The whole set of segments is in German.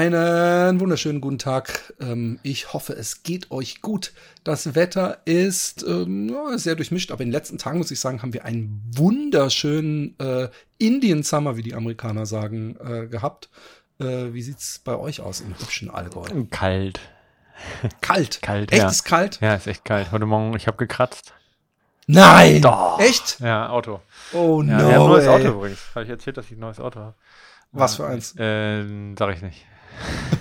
Einen wunderschönen guten Tag. Ähm, ich hoffe, es geht euch gut. Das Wetter ist ähm, sehr durchmischt, aber in den letzten Tagen, muss ich sagen, haben wir einen wunderschönen äh, Indian Summer, wie die Amerikaner sagen, äh, gehabt. Äh, wie sieht's bei euch aus im hübschen Allgäu? Kalt. Kalt? Kalt, Echt ja. ist kalt? Ja, ist echt kalt. Heute Morgen, ich habe gekratzt. Nein! Doch. Echt? Ja, Auto. Oh Ja, no, ja, ein neues ey. Auto übrigens. Habe ich erzählt, dass ich ein neues Auto habe? Was für eins? Ähm, sag ich nicht.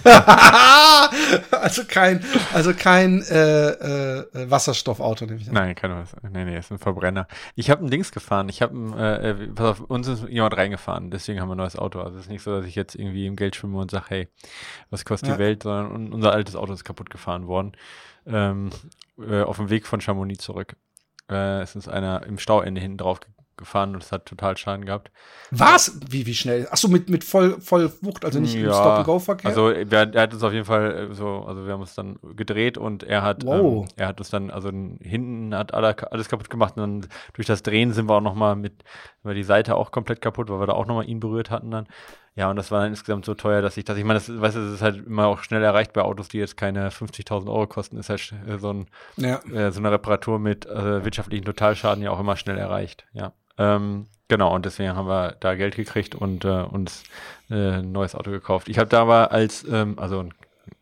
also kein, also kein äh, äh, Wasserstoffauto, nehme ich an. Nein, kein neues. Nee, nee, ist ein Verbrenner. Ich habe ein Dings gefahren. Ich habe ein, äh, äh, pass auf, uns ist jemand reingefahren. Deswegen haben wir ein neues Auto. Also es ist nicht so, dass ich jetzt irgendwie im Geld schwimme und sage, hey, was kostet Ja. die Welt, sondern un- unser altes Auto ist kaputt gefahren worden. Ähm, äh, auf dem Weg von Chamonix zurück. Äh, es ist einer im Stauende hinten drauf gefahren und es hat total Schaden gehabt. Was? Wie, wie schnell? Achso, mit, mit voll, voll Wucht, also nicht im Ja, Stop-and-Go-Verkehr? Also wir, er hat uns auf jeden Fall äh, so, also wir haben uns dann gedreht und er hat, Wow. ähm, er hat uns dann, also hinten hat alle, alles kaputt gemacht und dann durch das Drehen sind wir auch nochmal mit, war die Seite auch komplett kaputt, weil wir da auch nochmal ihn berührt hatten dann. Ja, und das war dann insgesamt so teuer, dass ich, dass ich meine, das, weißt du, das ist halt immer auch schnell erreicht bei Autos, die jetzt keine 50.000 Euro kosten, ist halt äh, so ein, ja. äh, so eine Reparatur mit äh, wirtschaftlichen Totalschaden ja auch immer schnell erreicht. Ja. Ähm, genau, und deswegen haben wir da Geld gekriegt und äh, uns äh, ein neues Auto gekauft. Ich habe da aber als, ähm, also ein,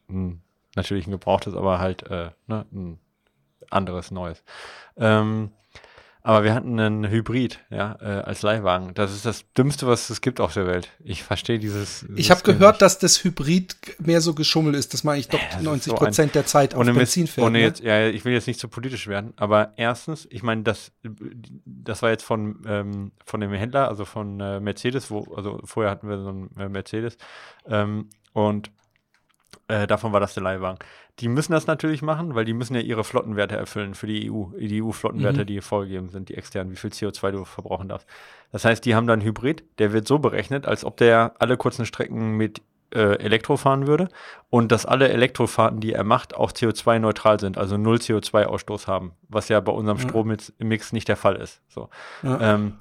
ein, natürlich ein gebrauchtes, aber halt äh, ne, ein anderes neues. Ähm, aber wir hatten einen Hybrid, ja, äh, als Leihwagen. Das ist das Dümmste, was es gibt auf der Welt. Ich verstehe dieses. Ich habe gehört, nicht. dass das Hybrid mehr so geschummelt ist, dass man eigentlich doch das ist 90 so Prozent der Zeit auf Benzin Mist, fährt. ohne ne? jetzt, ja, ich will jetzt nicht zu politisch werden, aber erstens, ich meine, das, das war jetzt von, ähm, von dem Händler, also von äh, Mercedes, wo, also vorher hatten wir so einen äh, Mercedes ähm, und äh, davon war das der Leihwagen. Die müssen das natürlich machen, weil die müssen ja ihre Flottenwerte erfüllen für die EU, die EU-Flottenwerte, Mhm. die vorgegeben sind, die externen, wie viel CO2 du verbrauchen darfst. Das heißt, die haben dann Hybrid, der wird so berechnet, als ob der alle kurzen Strecken mit äh, Elektro fahren würde und dass alle Elektrofahrten, die er macht, auch CO2-neutral sind, also null CO2-Ausstoß haben, was ja bei unserem Ja. Strommix Mix nicht der Fall ist. So. Ja. Ähm,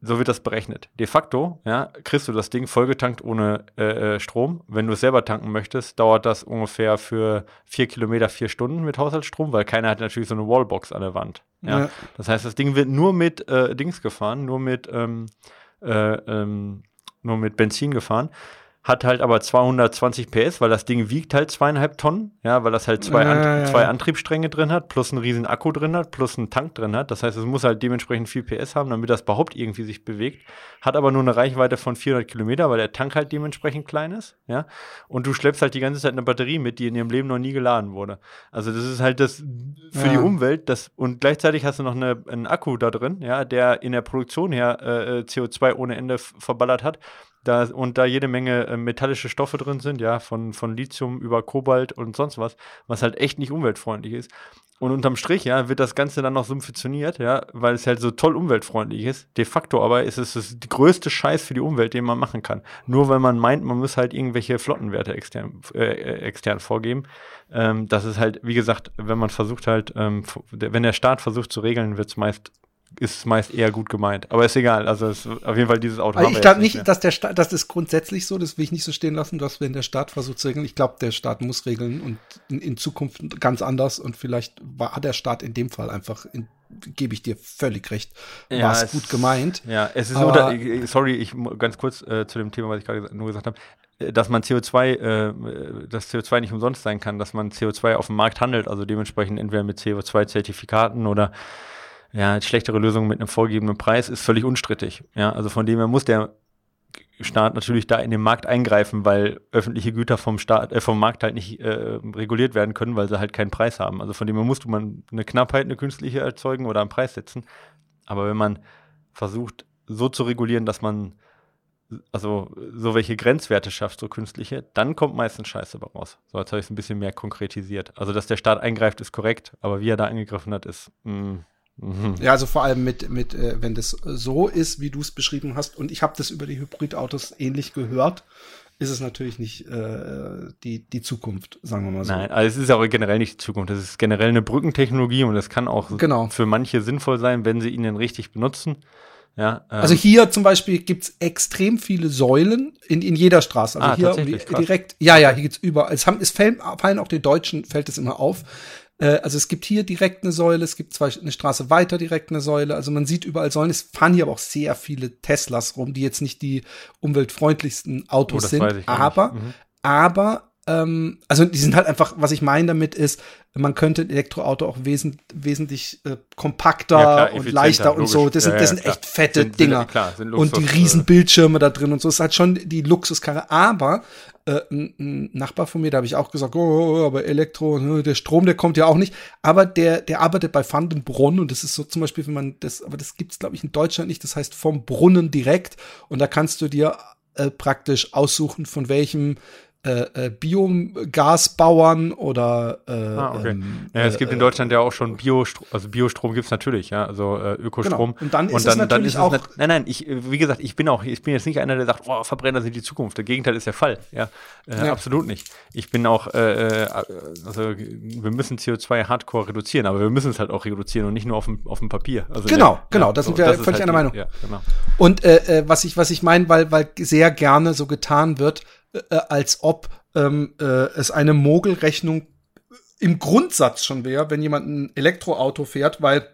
so wird das berechnet. De facto, ja, kriegst du das Ding vollgetankt ohne äh, äh, Strom. Wenn du es selber tanken möchtest, dauert das ungefähr für vier Kilometer vier Stunden mit Haushaltsstrom, weil keiner hat natürlich so eine Wallbox an der Wand. Ja. Ja. Das heißt, das Ding wird nur mit äh, Dings gefahren, nur mit, ähm, äh, ähm, nur mit Benzin gefahren. Hat halt aber 220 PS, weil das Ding wiegt halt zweieinhalb Tonnen, ja, weil das halt zwei, Ja, Ant ja, ja. zwei Antriebsstränge drin hat, plus einen riesen Akku drin hat, plus einen Tank drin hat. Das heißt, es muss halt dementsprechend viel PS haben, damit das überhaupt irgendwie sich bewegt. Hat aber nur eine Reichweite von 400 Kilometer, weil der Tank halt dementsprechend klein ist, ja. Und du schleppst halt die ganze Zeit eine Batterie mit, die in ihrem Leben noch nie geladen wurde. Also das ist halt das für die Umwelt, das und gleichzeitig hast du noch eine, einen Akku da drin, ja, der in der Produktion her äh, äh, CO2 ohne Ende verballert hat. Da, und da jede Menge äh, metallische Stoffe drin sind, ja, von, von Lithium über Kobalt und sonst was, was halt echt nicht umweltfreundlich ist. Und unterm Strich, ja, wird das Ganze dann noch subventioniert, ja, weil es halt so toll umweltfreundlich ist. De facto aber ist es das größte Scheiß für die Umwelt, den man machen kann. Nur weil man meint, man muss halt irgendwelche Flottenwerte extern, äh, extern vorgeben. Ähm, das ist halt, wie gesagt, wenn man versucht halt, ähm, wenn der Staat versucht zu regeln, wird es meist, ist es meist eher gut gemeint. Aber ist egal. Also es, auf jeden Fall dieses Auto. Also ich glaube nicht, mehr. dass der Staat, das ist grundsätzlich so, das will ich nicht so stehen lassen, dass wenn der Staat versucht zu regeln, ich glaube, der Staat muss regeln und in, in Zukunft ganz anders und vielleicht war, der Staat in dem Fall einfach, in, gebe ich dir völlig recht, war es es- gut gemeint. Ja, es ist Aber- ich- sorry, ich ganz kurz äh, zu dem Thema, was ich gerade nur gesagt habe, äh, dass man CO2, äh, dass CO2 nicht umsonst sein kann, dass man CO2 auf dem Markt handelt, also dementsprechend entweder mit CO2-Zertifikaten oder ja, schlechtere Lösungen mit einem vorgegebenen Preis, ist völlig unstrittig. Ja, also von dem her muss der Staat natürlich da in den Markt eingreifen, weil öffentliche Güter vom Staat, äh, vom Markt halt nicht äh, reguliert werden können, weil sie halt keinen Preis haben. Also von dem her musst du man eine Knappheit, eine künstliche erzeugen oder einen Preis setzen. Aber wenn man versucht, so zu regulieren, dass man also so welche Grenzwerte schafft, so künstliche, dann kommt meistens Scheiße dabei raus. So, jetzt habe ich es ein bisschen mehr konkretisiert. Also, dass der Staat eingreift, ist korrekt, aber wie er da eingegriffen hat, ist, mh, Ja, also vor allem mit, mit äh, wenn das so ist, wie du es beschrieben hast, und ich habe das über die Hybridautos ähnlich gehört, ist es natürlich nicht äh, die, die Zukunft, sagen wir mal so. Nein, also es ist auch generell nicht die Zukunft. Das ist generell eine Brückentechnologie und das kann auch Genau. für manche sinnvoll sein, wenn sie ihn richtig benutzen. Ja, ähm, Also hier zum Beispiel gibt's extrem viele Säulen in, in jeder Straße. Also Ah, hier tatsächlich, die- direkt, ja, ja, hier gibt's überall. Es, haben, es fallen, fallen auch den Deutschen, fällt es immer auf. Äh, also es gibt hier direkt eine Säule, es gibt zwei, eine Straße weiter direkt eine Säule. Also man sieht überall Säulen. Es fahren hier aber auch sehr viele Teslas rum, die jetzt nicht die umweltfreundlichsten Autos Oh, sind. aber. Mhm. aber, ähm, also die sind halt einfach, was ich meine damit ist, man könnte ein Elektroauto auch wesen, wesentlich äh, kompakter Ja, klar, und leichter und so. logisch. Das sind, das sind echt fette Sind- sind- Dinger klar, sind und die Luxus, riesen äh, Bildschirme da drin und so. Es ist halt schon die Luxuskarre. Aber äh, ein, Nachbar von mir, da habe ich auch gesagt, oh, aber Elektro, ne, der Strom, der kommt ja auch nicht. Aber der, der arbeitet bei Vandenbrunn und das ist so zum Beispiel, wenn man das, aber das gibt's glaube ich in Deutschland nicht. Das heißt vom Brunnen direkt und da kannst du dir äh, praktisch aussuchen, von welchem äh, äh, Biogasbauern oder äh, Ah, okay. ähm, Ja, es gibt äh, in Deutschland ja auch schon Biostrom, also Biostrom gibt's natürlich, ja, also äh, Ökostrom. Genau. Und dann ist es natürlich auch- nat- nein, nein, ich, äh, wie gesagt, ich bin auch, ich bin jetzt nicht einer, der sagt, oh, Verbrenner sind die Zukunft. Der Gegenteil ist der Fall, ja, Ja. absolut nicht. Ich bin auch, äh, also wir müssen CO2 Hardcore reduzieren, aber wir müssen es halt auch reduzieren und nicht nur auf dem, auf dem Papier. Also Genau, der- genau, da sind wir das ist völlig halt einer Meinung. Ja, genau. Und äh, was ich, was ich meine, weil, weil sehr gerne so getan wird, äh, als ob ähm, äh, es eine Mogelrechnung im Grundsatz schon wäre, wenn jemand ein Elektroauto fährt, weil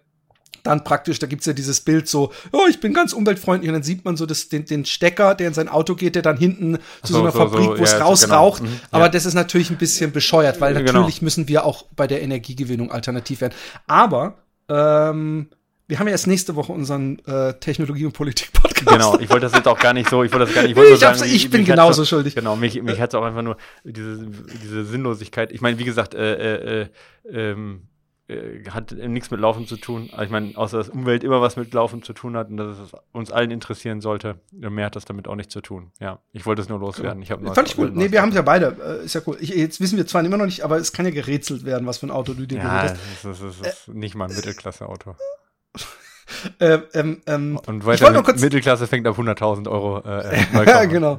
dann praktisch, da gibt's ja dieses Bild so, oh, ich bin ganz umweltfreundlich, und dann sieht man so das, den, den Stecker, der in sein Auto geht, der dann hinten zu so, so, einer so, Fabrik, so, wo es ja, rausraucht. genau. Mhm, Aber ja. das ist natürlich ein bisschen bescheuert, weil Genau. natürlich müssen wir auch bei der Energiegewinnung alternativ werden. Aber ähm, wir haben ja erst nächste Woche unseren äh, Technologie- und Politik-Podcast. Genau, ich wollte das jetzt auch gar nicht so, ich wollte das gar nicht, ich Ich sagen, ich bin genauso schuldig. Genau, mich, mich hat es auch einfach nur diese, diese Sinnlosigkeit. Ich meine, wie gesagt, äh, äh, ähm, äh, hat nichts mit Laufen zu tun. Also ich meine, außer dass Umwelt immer was mit Laufen zu tun hat und dass es uns allen interessieren sollte. Mehr hat das damit auch nicht zu tun. Ja, ich wollte es nur loswerden. Ich Fand ich cool. Nee, wir haben ja beide. Äh, ist ja cool. Ich, jetzt wissen wir zwar immer noch nicht, aber es kann ja gerätselt werden, was für ein Auto du dir Ja, gewählt das ist, das ist, das ist nicht mal ein Mittelklasse-Auto. Äh, ähm, ähm, Und ich weiter mit, kurz. Mittelklasse fängt ab 100.000 Euro äh, äh, ja, genau.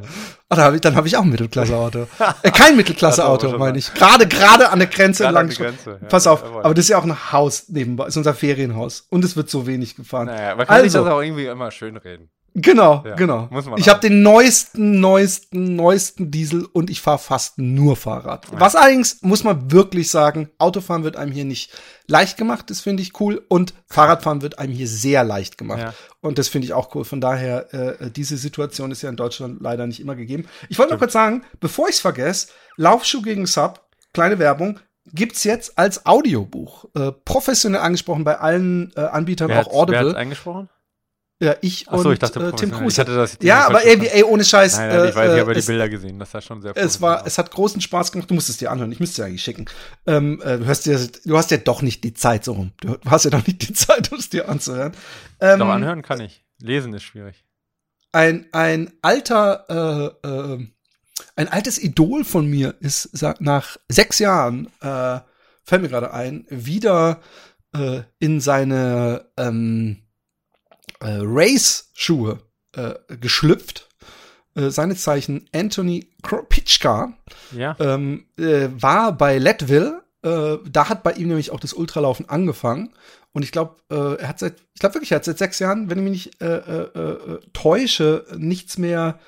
Ah, da hab ich, dann habe ich auch ein Mittelklasse-Auto. äh, kein Mittelklasse-Auto, war meine ich. Gerade, gerade an der Grenze Gerade an lang. der Grenze, ja. Pass auf, aber das ist ja auch ein Haus nebenbei. Ist unser Ferienhaus. Und es wird so wenig gefahren. Naja, man kann sich Also. das auch irgendwie immer schön reden. Genau, Ja, genau. ich habe den neuesten, neuesten, neuesten Diesel und ich fahre fast nur Fahrrad. Was allerdings, muss man wirklich sagen, Autofahren wird einem hier nicht leicht gemacht, das finde ich cool. Und Fahrradfahren wird einem hier sehr leicht gemacht. Ja. Und das finde ich auch cool. Von daher, äh, diese Situation ist ja in Deutschland leider nicht immer gegeben. Ich wollte noch kurz sagen, bevor ich es vergesse, Laufschuh gegen Sub, kleine Werbung, gibt's jetzt als Audiobuch. Äh, professionell angesprochen bei allen äh, Anbietern, Wer auch hat's- Wer hat's Audible. eingesprochen? Ja, ich Ach so, und ich dachte, äh, Tim. Kruse. Ich hatte das Ja, aber ey, ey, ohne Scheiß. Nein, nein, ich weiß, ich äh, habe die es, Bilder gesehen, das sah schon sehr es war, es hat großen Spaß gemacht. Du musst es dir anhören. Ich müsste es dir eigentlich schicken. Ähm, äh, du hast ja, du hast ja doch nicht die Zeit so rum. Du hast ja doch nicht die Zeit, um es dir anzuhören. Ähm, Doch, anhören kann ich. Lesen ist schwierig. ein, ein alter, äh, äh, ein altes Idol von mir ist nach sechs Jahren, äh, fällt mir gerade ein, wieder äh, in seine ähm, äh, Race-Schuhe äh, geschlüpft. Äh, seines Zeichen Anthony Kropitschka Ja? ähm, äh, war bei Leadville. Äh, da hat bei ihm nämlich auch das Ultralaufen angefangen. Und ich glaube, äh, er hat seit, ich glaube wirklich, er hat seit sechs Jahren, wenn ich mich nicht äh, äh, äh, täusche, nichts mehr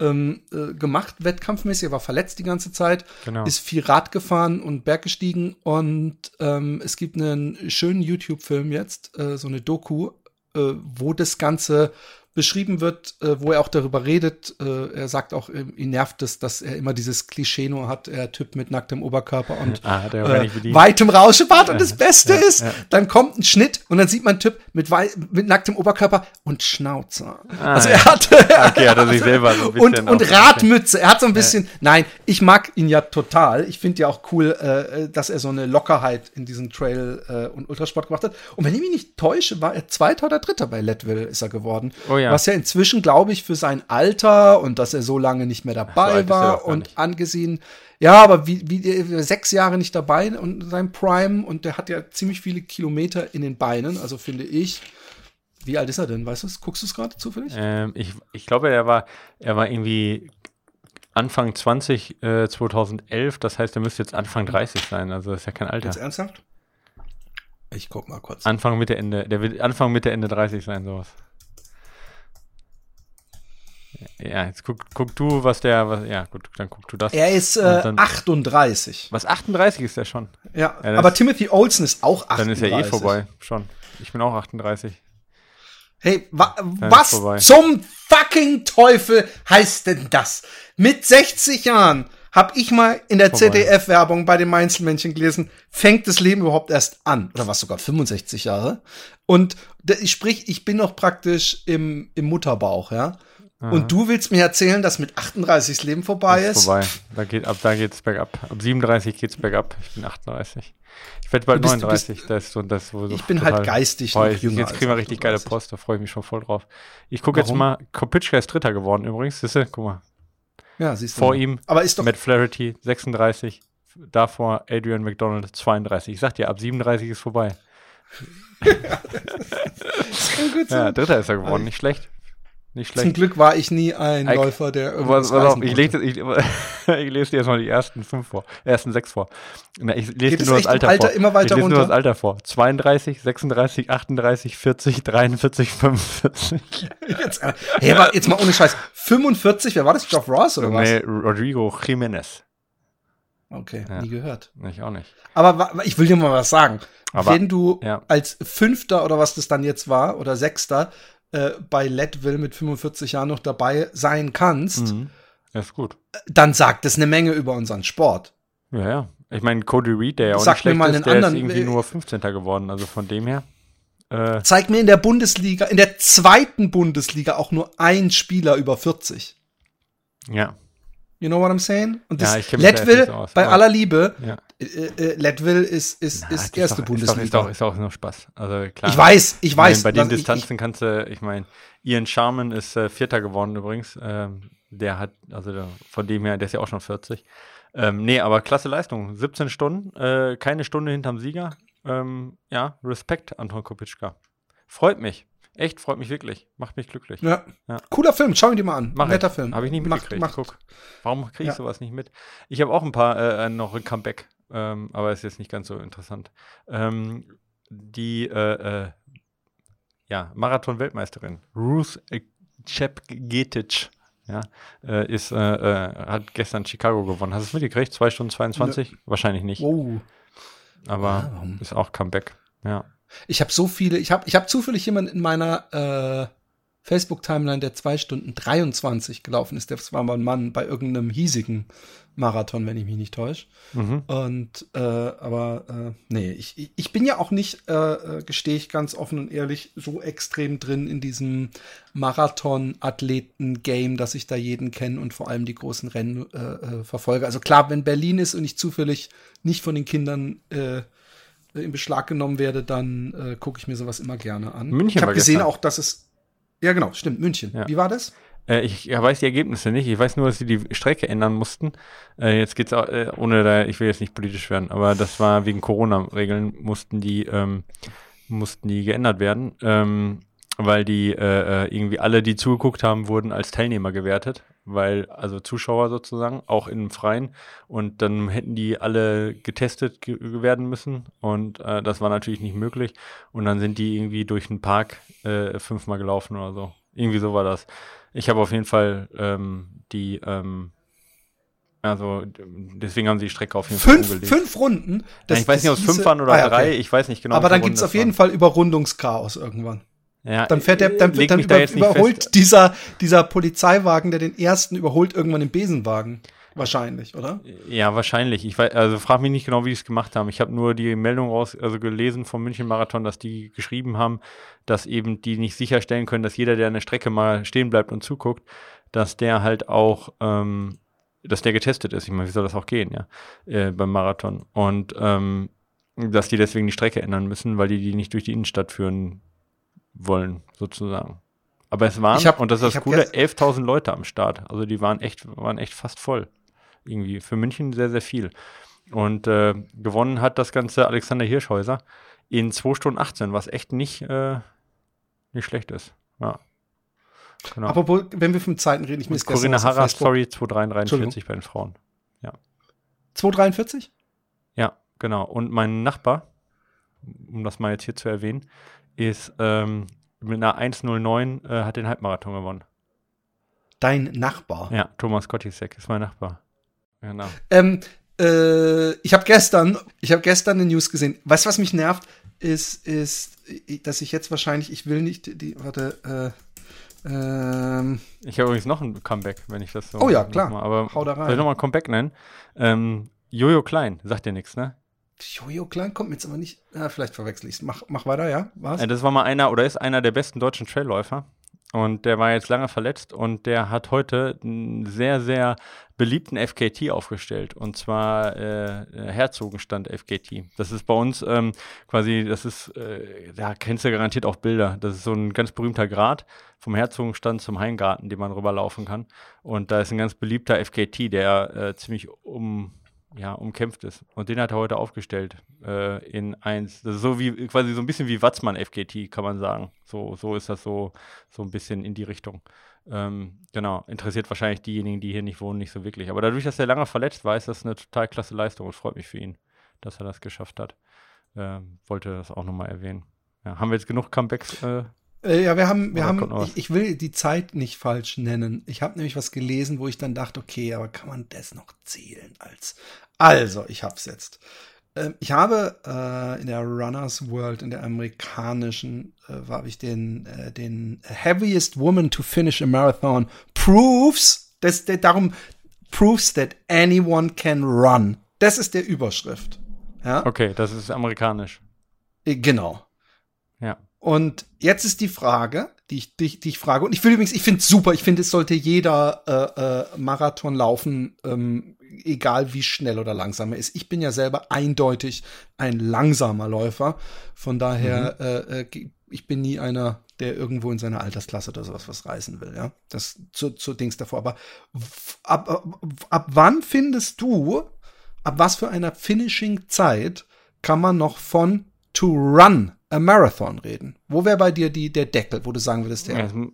ähm, äh, gemacht, wettkampfmäßig. Er war verletzt die ganze Zeit, Genau. ist viel Rad gefahren und Berg gestiegen. Und ähm, es gibt einen schönen YouTube-Film jetzt, äh, so eine Doku, wo das Ganze beschrieben wird, äh, wo er auch darüber redet. Äh, er sagt auch, äh, ihn nervt es, dass er immer dieses Klischee nur hat, er Typ mit nacktem Oberkörper und Ah, äh, weitem Rauschebart. Und das Beste ja, ist, ja. dann kommt ein Schnitt und dann sieht man einen Typ mit, mit nacktem Oberkörper und Schnauzer. also ja. er hat, Okay, hat er sich selber so ein bisschen und, und Radmütze. Er hat so ein bisschen, nein, ich mag ihn ja total. Ich finde ja auch cool, äh, dass er so eine Lockerheit in diesen Trail äh, und Ultrasport gemacht hat. Und wenn ich mich nicht täusche, war er Zweiter oder Dritter bei Leadville ist er geworden. Oh ja. Was ja inzwischen, glaube ich, für sein Alter und dass er so lange nicht mehr dabei er war und nicht. angesehen, ja, aber wie, wie äh, sechs Jahre nicht dabei und sein Prime und der hat ja ziemlich viele Kilometer in den Beinen, also finde ich. Wie alt ist er denn? Weißt du? Guckst du es gerade zufällig? Ähm, ich, ich glaube, er war, er war irgendwie Anfang 20, äh, 2011. Das heißt, er müsste jetzt Anfang 30 sein. Also das ist ja kein Alter. Jetzt ernsthaft? Ich guck mal kurz. Anfang Mitte Ende. Der wird Anfang Mitte Ende 30 sein, sowas. Ja, jetzt guck, guck du, was der, was, ja gut, dann guck du das. Er ist äh, dann- 38. Was 38 ist der schon? Ja, Ja, aber Timothy Olsen ist auch 38. Dann ist ja eh vorbei, schon. Ich bin auch 38. Hey, wa ist was zum fucking Teufel heißt denn das? Mit 60 Jahren hab ich mal in der. ZDF-Werbung bei den Mainzelmännchen gelesen, fängt das Leben überhaupt erst an. Oder was sogar 65 Jahre. Und sprich, ich bin noch praktisch im, im Mutterbauch, ja. Und du willst mir erzählen, dass mit 38 das Leben vorbei ist ist? vorbei. Da geht, ab da geht's bergab. Ab 37 geht's bergab. Ich bin 38. Ich werde bald bist- du 39. das ist so, das ist so Ich bin halt geistig Boah, noch jetzt jünger jetzt kriegen wir richtig geile 38. Post, da freue ich mich schon voll drauf. Ich gucke jetzt mal, Kopitschka ist Dritter geworden übrigens, siehst du? Guck mal. Ja, siehst du. Vor mal. ihm Aber ist doch, Matt Flaherty 36, davor Adrian McDonald 32. Ich sag dir, ab 37 ist vorbei. kann gut Ja. Dritter ist er geworden, nicht schlecht. Nicht Zum schlecht. Glück war ich nie ein Eik- Läufer, der Was, irgendwas pass auf, reißen ich, lese, ich, ich lese dir erstmal die ersten fünf vor, ersten sechs vor. Ich lese Geht dir nur das Alter, Alter vor. immer weiter ich lese nur runter? das Alter vor. 32, 36, 38, 40, 43, 45. Jetzt, äh, hey, aber jetzt mal ohne Scheiß. 45, wer war das? Geoff Ross oder was? Nee, Rodrigo Jimenez. Okay, Ja. nie gehört. Ich auch nicht. Aber ich will dir mal was sagen. Aber- Wenn du ja. als Fünfter oder was das dann jetzt war oder Sechster äh, bei Leadville mit 45 Jahren noch dabei sein kannst, Mhm. Ist gut. dann sagt das eine Menge über unseren Sport. Ja, ja. Ich meine, Cody Reed, der ja auch Sag nicht schlecht mir mal ist, der anderen, ist irgendwie äh, nur 15. geworden. Also von dem her. Äh, Zeig mir in der Bundesliga, in der zweiten Bundesliga auch nur ein Spieler über 40. ja. You know what I'm saying? Und Ja, das ich nicht Leadville, so bei aller Liebe, ja. äh, äh, Leadville ist, ist, Na, ist erste doch, Bundesliga. Ist doch, ist, doch nur Spaß. Also klar. ich weiß, ich weiß. Bei den ich- Distanzen kannst du, ich meine, Ian Sharman ist äh, Vierter geworden übrigens. Ähm, der hat, also der, von dem her, der ist ja auch schon 40. Ähm, nee, aber klasse Leistung. 17 Stunden, äh, keine Stunde hinterm Sieger. Ähm, ja, Respekt, Anton Kopitschka. Freut mich. Echt, freut mich wirklich. Macht mich glücklich. Ich, ja. Ja. Cooler Film, schau ihn dir mal an. Mach Netter ich. Film. Habe ich nicht Macht- mitgekriegt. macht- Guck. Warum kriege ich Ja. sowas nicht mit? Ich habe auch ein paar äh, noch ein Comeback, ähm, aber ist jetzt nicht ganz so interessant. Ähm, die äh, äh, ja, Marathon-Weltmeisterin Ruth äh, Chepgetic ja, äh, ist, äh, äh, hat gestern Chicago gewonnen. Hast du es mitgekriegt? 2 Stunden 22? Wahrscheinlich nicht, Oh. aber warum? ist auch Comeback. Ja. Ich habe so viele, ich habe ich hab zufällig jemanden in meiner äh, Facebook-Timeline, der zwei Stunden 23 gelaufen ist. Das war mal ein Mann bei irgendeinem hiesigen Marathon, wenn ich mich nicht täusche. Mhm. Und äh, aber äh, nee, ich, ich- bin ja auch nicht, äh, äh, gestehe ich ganz offen und ehrlich, so extrem drin in diesem Marathon-Athleten-Game, dass ich da jeden kenne und vor allem die großen Rennen äh, äh, verfolge. Also klar, wenn Berlin ist und ich zufällig nicht von den Kindern äh, in Beschlag genommen werde, dann äh, gucke ich mir sowas immer gerne an. München ich habe gesehen gestern. auch, dass es ja genau, stimmt, München. Ja. Wie war das? Äh, ich ja, weiß die Ergebnisse nicht. Ich weiß nur, dass sie die Strecke ändern mussten. Äh, jetzt geht's auch, äh, ohne da, ich will jetzt nicht politisch werden, aber das war wegen Corona-Regeln mussten die, ähm, mussten die geändert werden, ähm, weil die äh, äh, irgendwie alle, die zugeguckt haben, wurden als Teilnehmer gewertet, weil also Zuschauer sozusagen auch im Freien und dann hätten die alle getestet ge werden müssen und äh, das war natürlich nicht möglich und dann sind die irgendwie durch den Park äh, fünfmal gelaufen oder so. Irgendwie so war das. Ich habe auf jeden Fall ähm, die, ähm, also deswegen haben sie die Strecke auf jeden Fall Fünf, umgelegt. fünf Runden. Ja, Das- ich weiß nicht, ob es fünf waren oder Ah, ja, okay. drei, ich weiß nicht genau. Aber dann gibt's Runden auf jeden waren. Fall Überrundungschaos irgendwann. Ja, Dann fährt der, dann, dann über, überholt fest. dieser, dieser Polizeiwagen, der den ersten überholt, irgendwann den Besenwagen. Wahrscheinlich, oder? Ja, wahrscheinlich. Ich weiß, also frag mich nicht genau, wie die es gemacht haben. Ich habe nur die Meldung raus, also gelesen vom München Marathon, dass die geschrieben haben, dass eben die nicht sicherstellen können, dass jeder, der an der Strecke mal stehen bleibt und zuguckt, dass der halt auch, ähm, dass der getestet ist. Ich meine, wie soll das auch gehen, ja, äh, beim Marathon. Und ähm, dass die deswegen die Strecke ändern müssen, weil die die nicht durch die Innenstadt führen wollen, sozusagen. Aber es waren, Ich hab- und das ist das Coole, gest- 11.000 Leute am Start. Also die waren echt, waren echt fast voll. Irgendwie. Für München sehr, sehr viel. Und äh, gewonnen hat das Ganze Alexander Hirschhäuser in 2 Stunden 18, was echt nicht, äh, nicht schlecht ist. Ja. Genau. Apropos, wenn wir von Zeiten reden, ich gestern Corinna Harras, sorry, 2,43 bei den Frauen. 243? Ja, genau. Und mein Nachbar, um das mal jetzt hier zu erwähnen, ist ähm, mit einer 1,09 äh, hat den Halbmarathon gewonnen. Dein Nachbar. Ja, Thomas Kottisek ist mein Nachbar. Genau. Ähm, äh, ich habe gestern, ich habe gestern eine News gesehen. Weißt du, was mich nervt, ist, ist, dass ich jetzt wahrscheinlich, ich will nicht die, warte, äh, ähm, Ich habe übrigens noch ein Comeback, wenn ich das so. Oh ja, klar. Mal, aber Hau da rein. soll ich nochmal ein Comeback nennen? Ähm, Jojo Klein, sagt dir nichts, ne? Jojo Klein kommt mir jetzt aber nicht, ah, vielleicht verwechsel ich's. Mach, mach weiter, ja? Was? Äh, Das war mal einer oder ist einer der besten deutschen Trailläufer. Und der war jetzt lange verletzt und der hat heute einen sehr, sehr beliebten FKT aufgestellt. Und zwar äh, Herzogenstand FKT. Das ist bei uns ähm, quasi, das ist, äh, da kennst du garantiert auch Bilder. Das ist so ein ganz berühmter Grat vom Herzogenstand zum Heingarten, den man rüberlaufen kann. Und da ist ein ganz beliebter FKT, der äh, ziemlich um, ja, umkämpft ist. Und den hat er heute aufgestellt äh, in eins. Das ist so wie quasi so ein bisschen wie Watzmann FKT, kann man sagen. So, so ist das so, so ein bisschen in die Richtung. Ähm, genau, interessiert wahrscheinlich diejenigen, die hier nicht wohnen, nicht so wirklich. Aber dadurch, dass er lange verletzt war, ist das eine total klasse Leistung und freut mich für ihn, dass er das geschafft hat. Ähm, wollte das auch nochmal erwähnen. Ja, haben wir jetzt genug Comebacks? Äh, ja, wir haben, wir haben, ich, ich will die Zeit nicht falsch nennen. Ich habe nämlich was gelesen, wo ich dann dachte, okay, aber kann man das noch zählen als? Also, ich hab's jetzt. Ähm, ich habe äh, in der Runners World, in der amerikanischen, äh, habe ich den, äh, den Heaviest Woman to Finish a Marathon proves, das, der, darum proves that anyone can run. Das ist der Überschrift. Ja, okay, das ist amerikanisch. Äh, genau. Ja. Und jetzt ist die Frage, die ich, die, die ich frage, und ich will übrigens, ich finde es super, ich finde, es sollte jeder äh, äh, Marathon laufen, ähm, egal wie schnell oder langsam er ist. Ich bin ja selber eindeutig ein langsamer Läufer. Von daher, äh, äh, ge- ich bin nie einer, der irgendwo in seiner Altersklasse oder sowas was reißen will, ja. Das zu, zu Dings davor. Aber ab, ab, ab wann findest du, ab was für einer Finishing-Zeit kann man noch von to run marathon reden? Wo wäre bei dir die, der Deckel, wo du sagen würdest, Ja, der Jetzt, mu-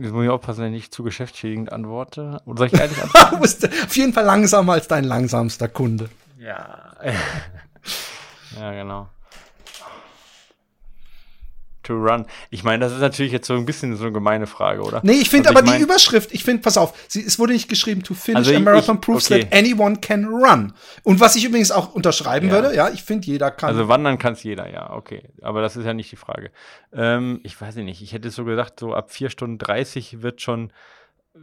jetzt muss ich aufpassen, wenn ich zu geschäftsschädigend antworte. Oder soll ich ehrlich antworten? Du bist auf jeden Fall langsamer als dein langsamster Kunde. Ja. ja, genau. To run. Ich meine, das ist natürlich jetzt so ein bisschen so eine gemeine Frage, oder? Nee, ich finde Also aber ich mein- die Überschrift, ich finde, pass auf, sie, es wurde nicht geschrieben, to finish Also a ich- marathon ich- proves okay. that anyone can run. Und was ich übrigens auch unterschreiben Ja. würde, ja, ich finde, jeder kann. Also wandern kann es jeder, ja, okay. Aber das ist ja nicht die Frage. Ähm, ich weiß nicht, ich hätte so gesagt, so ab 4 Stunden 30 wird schon. äh,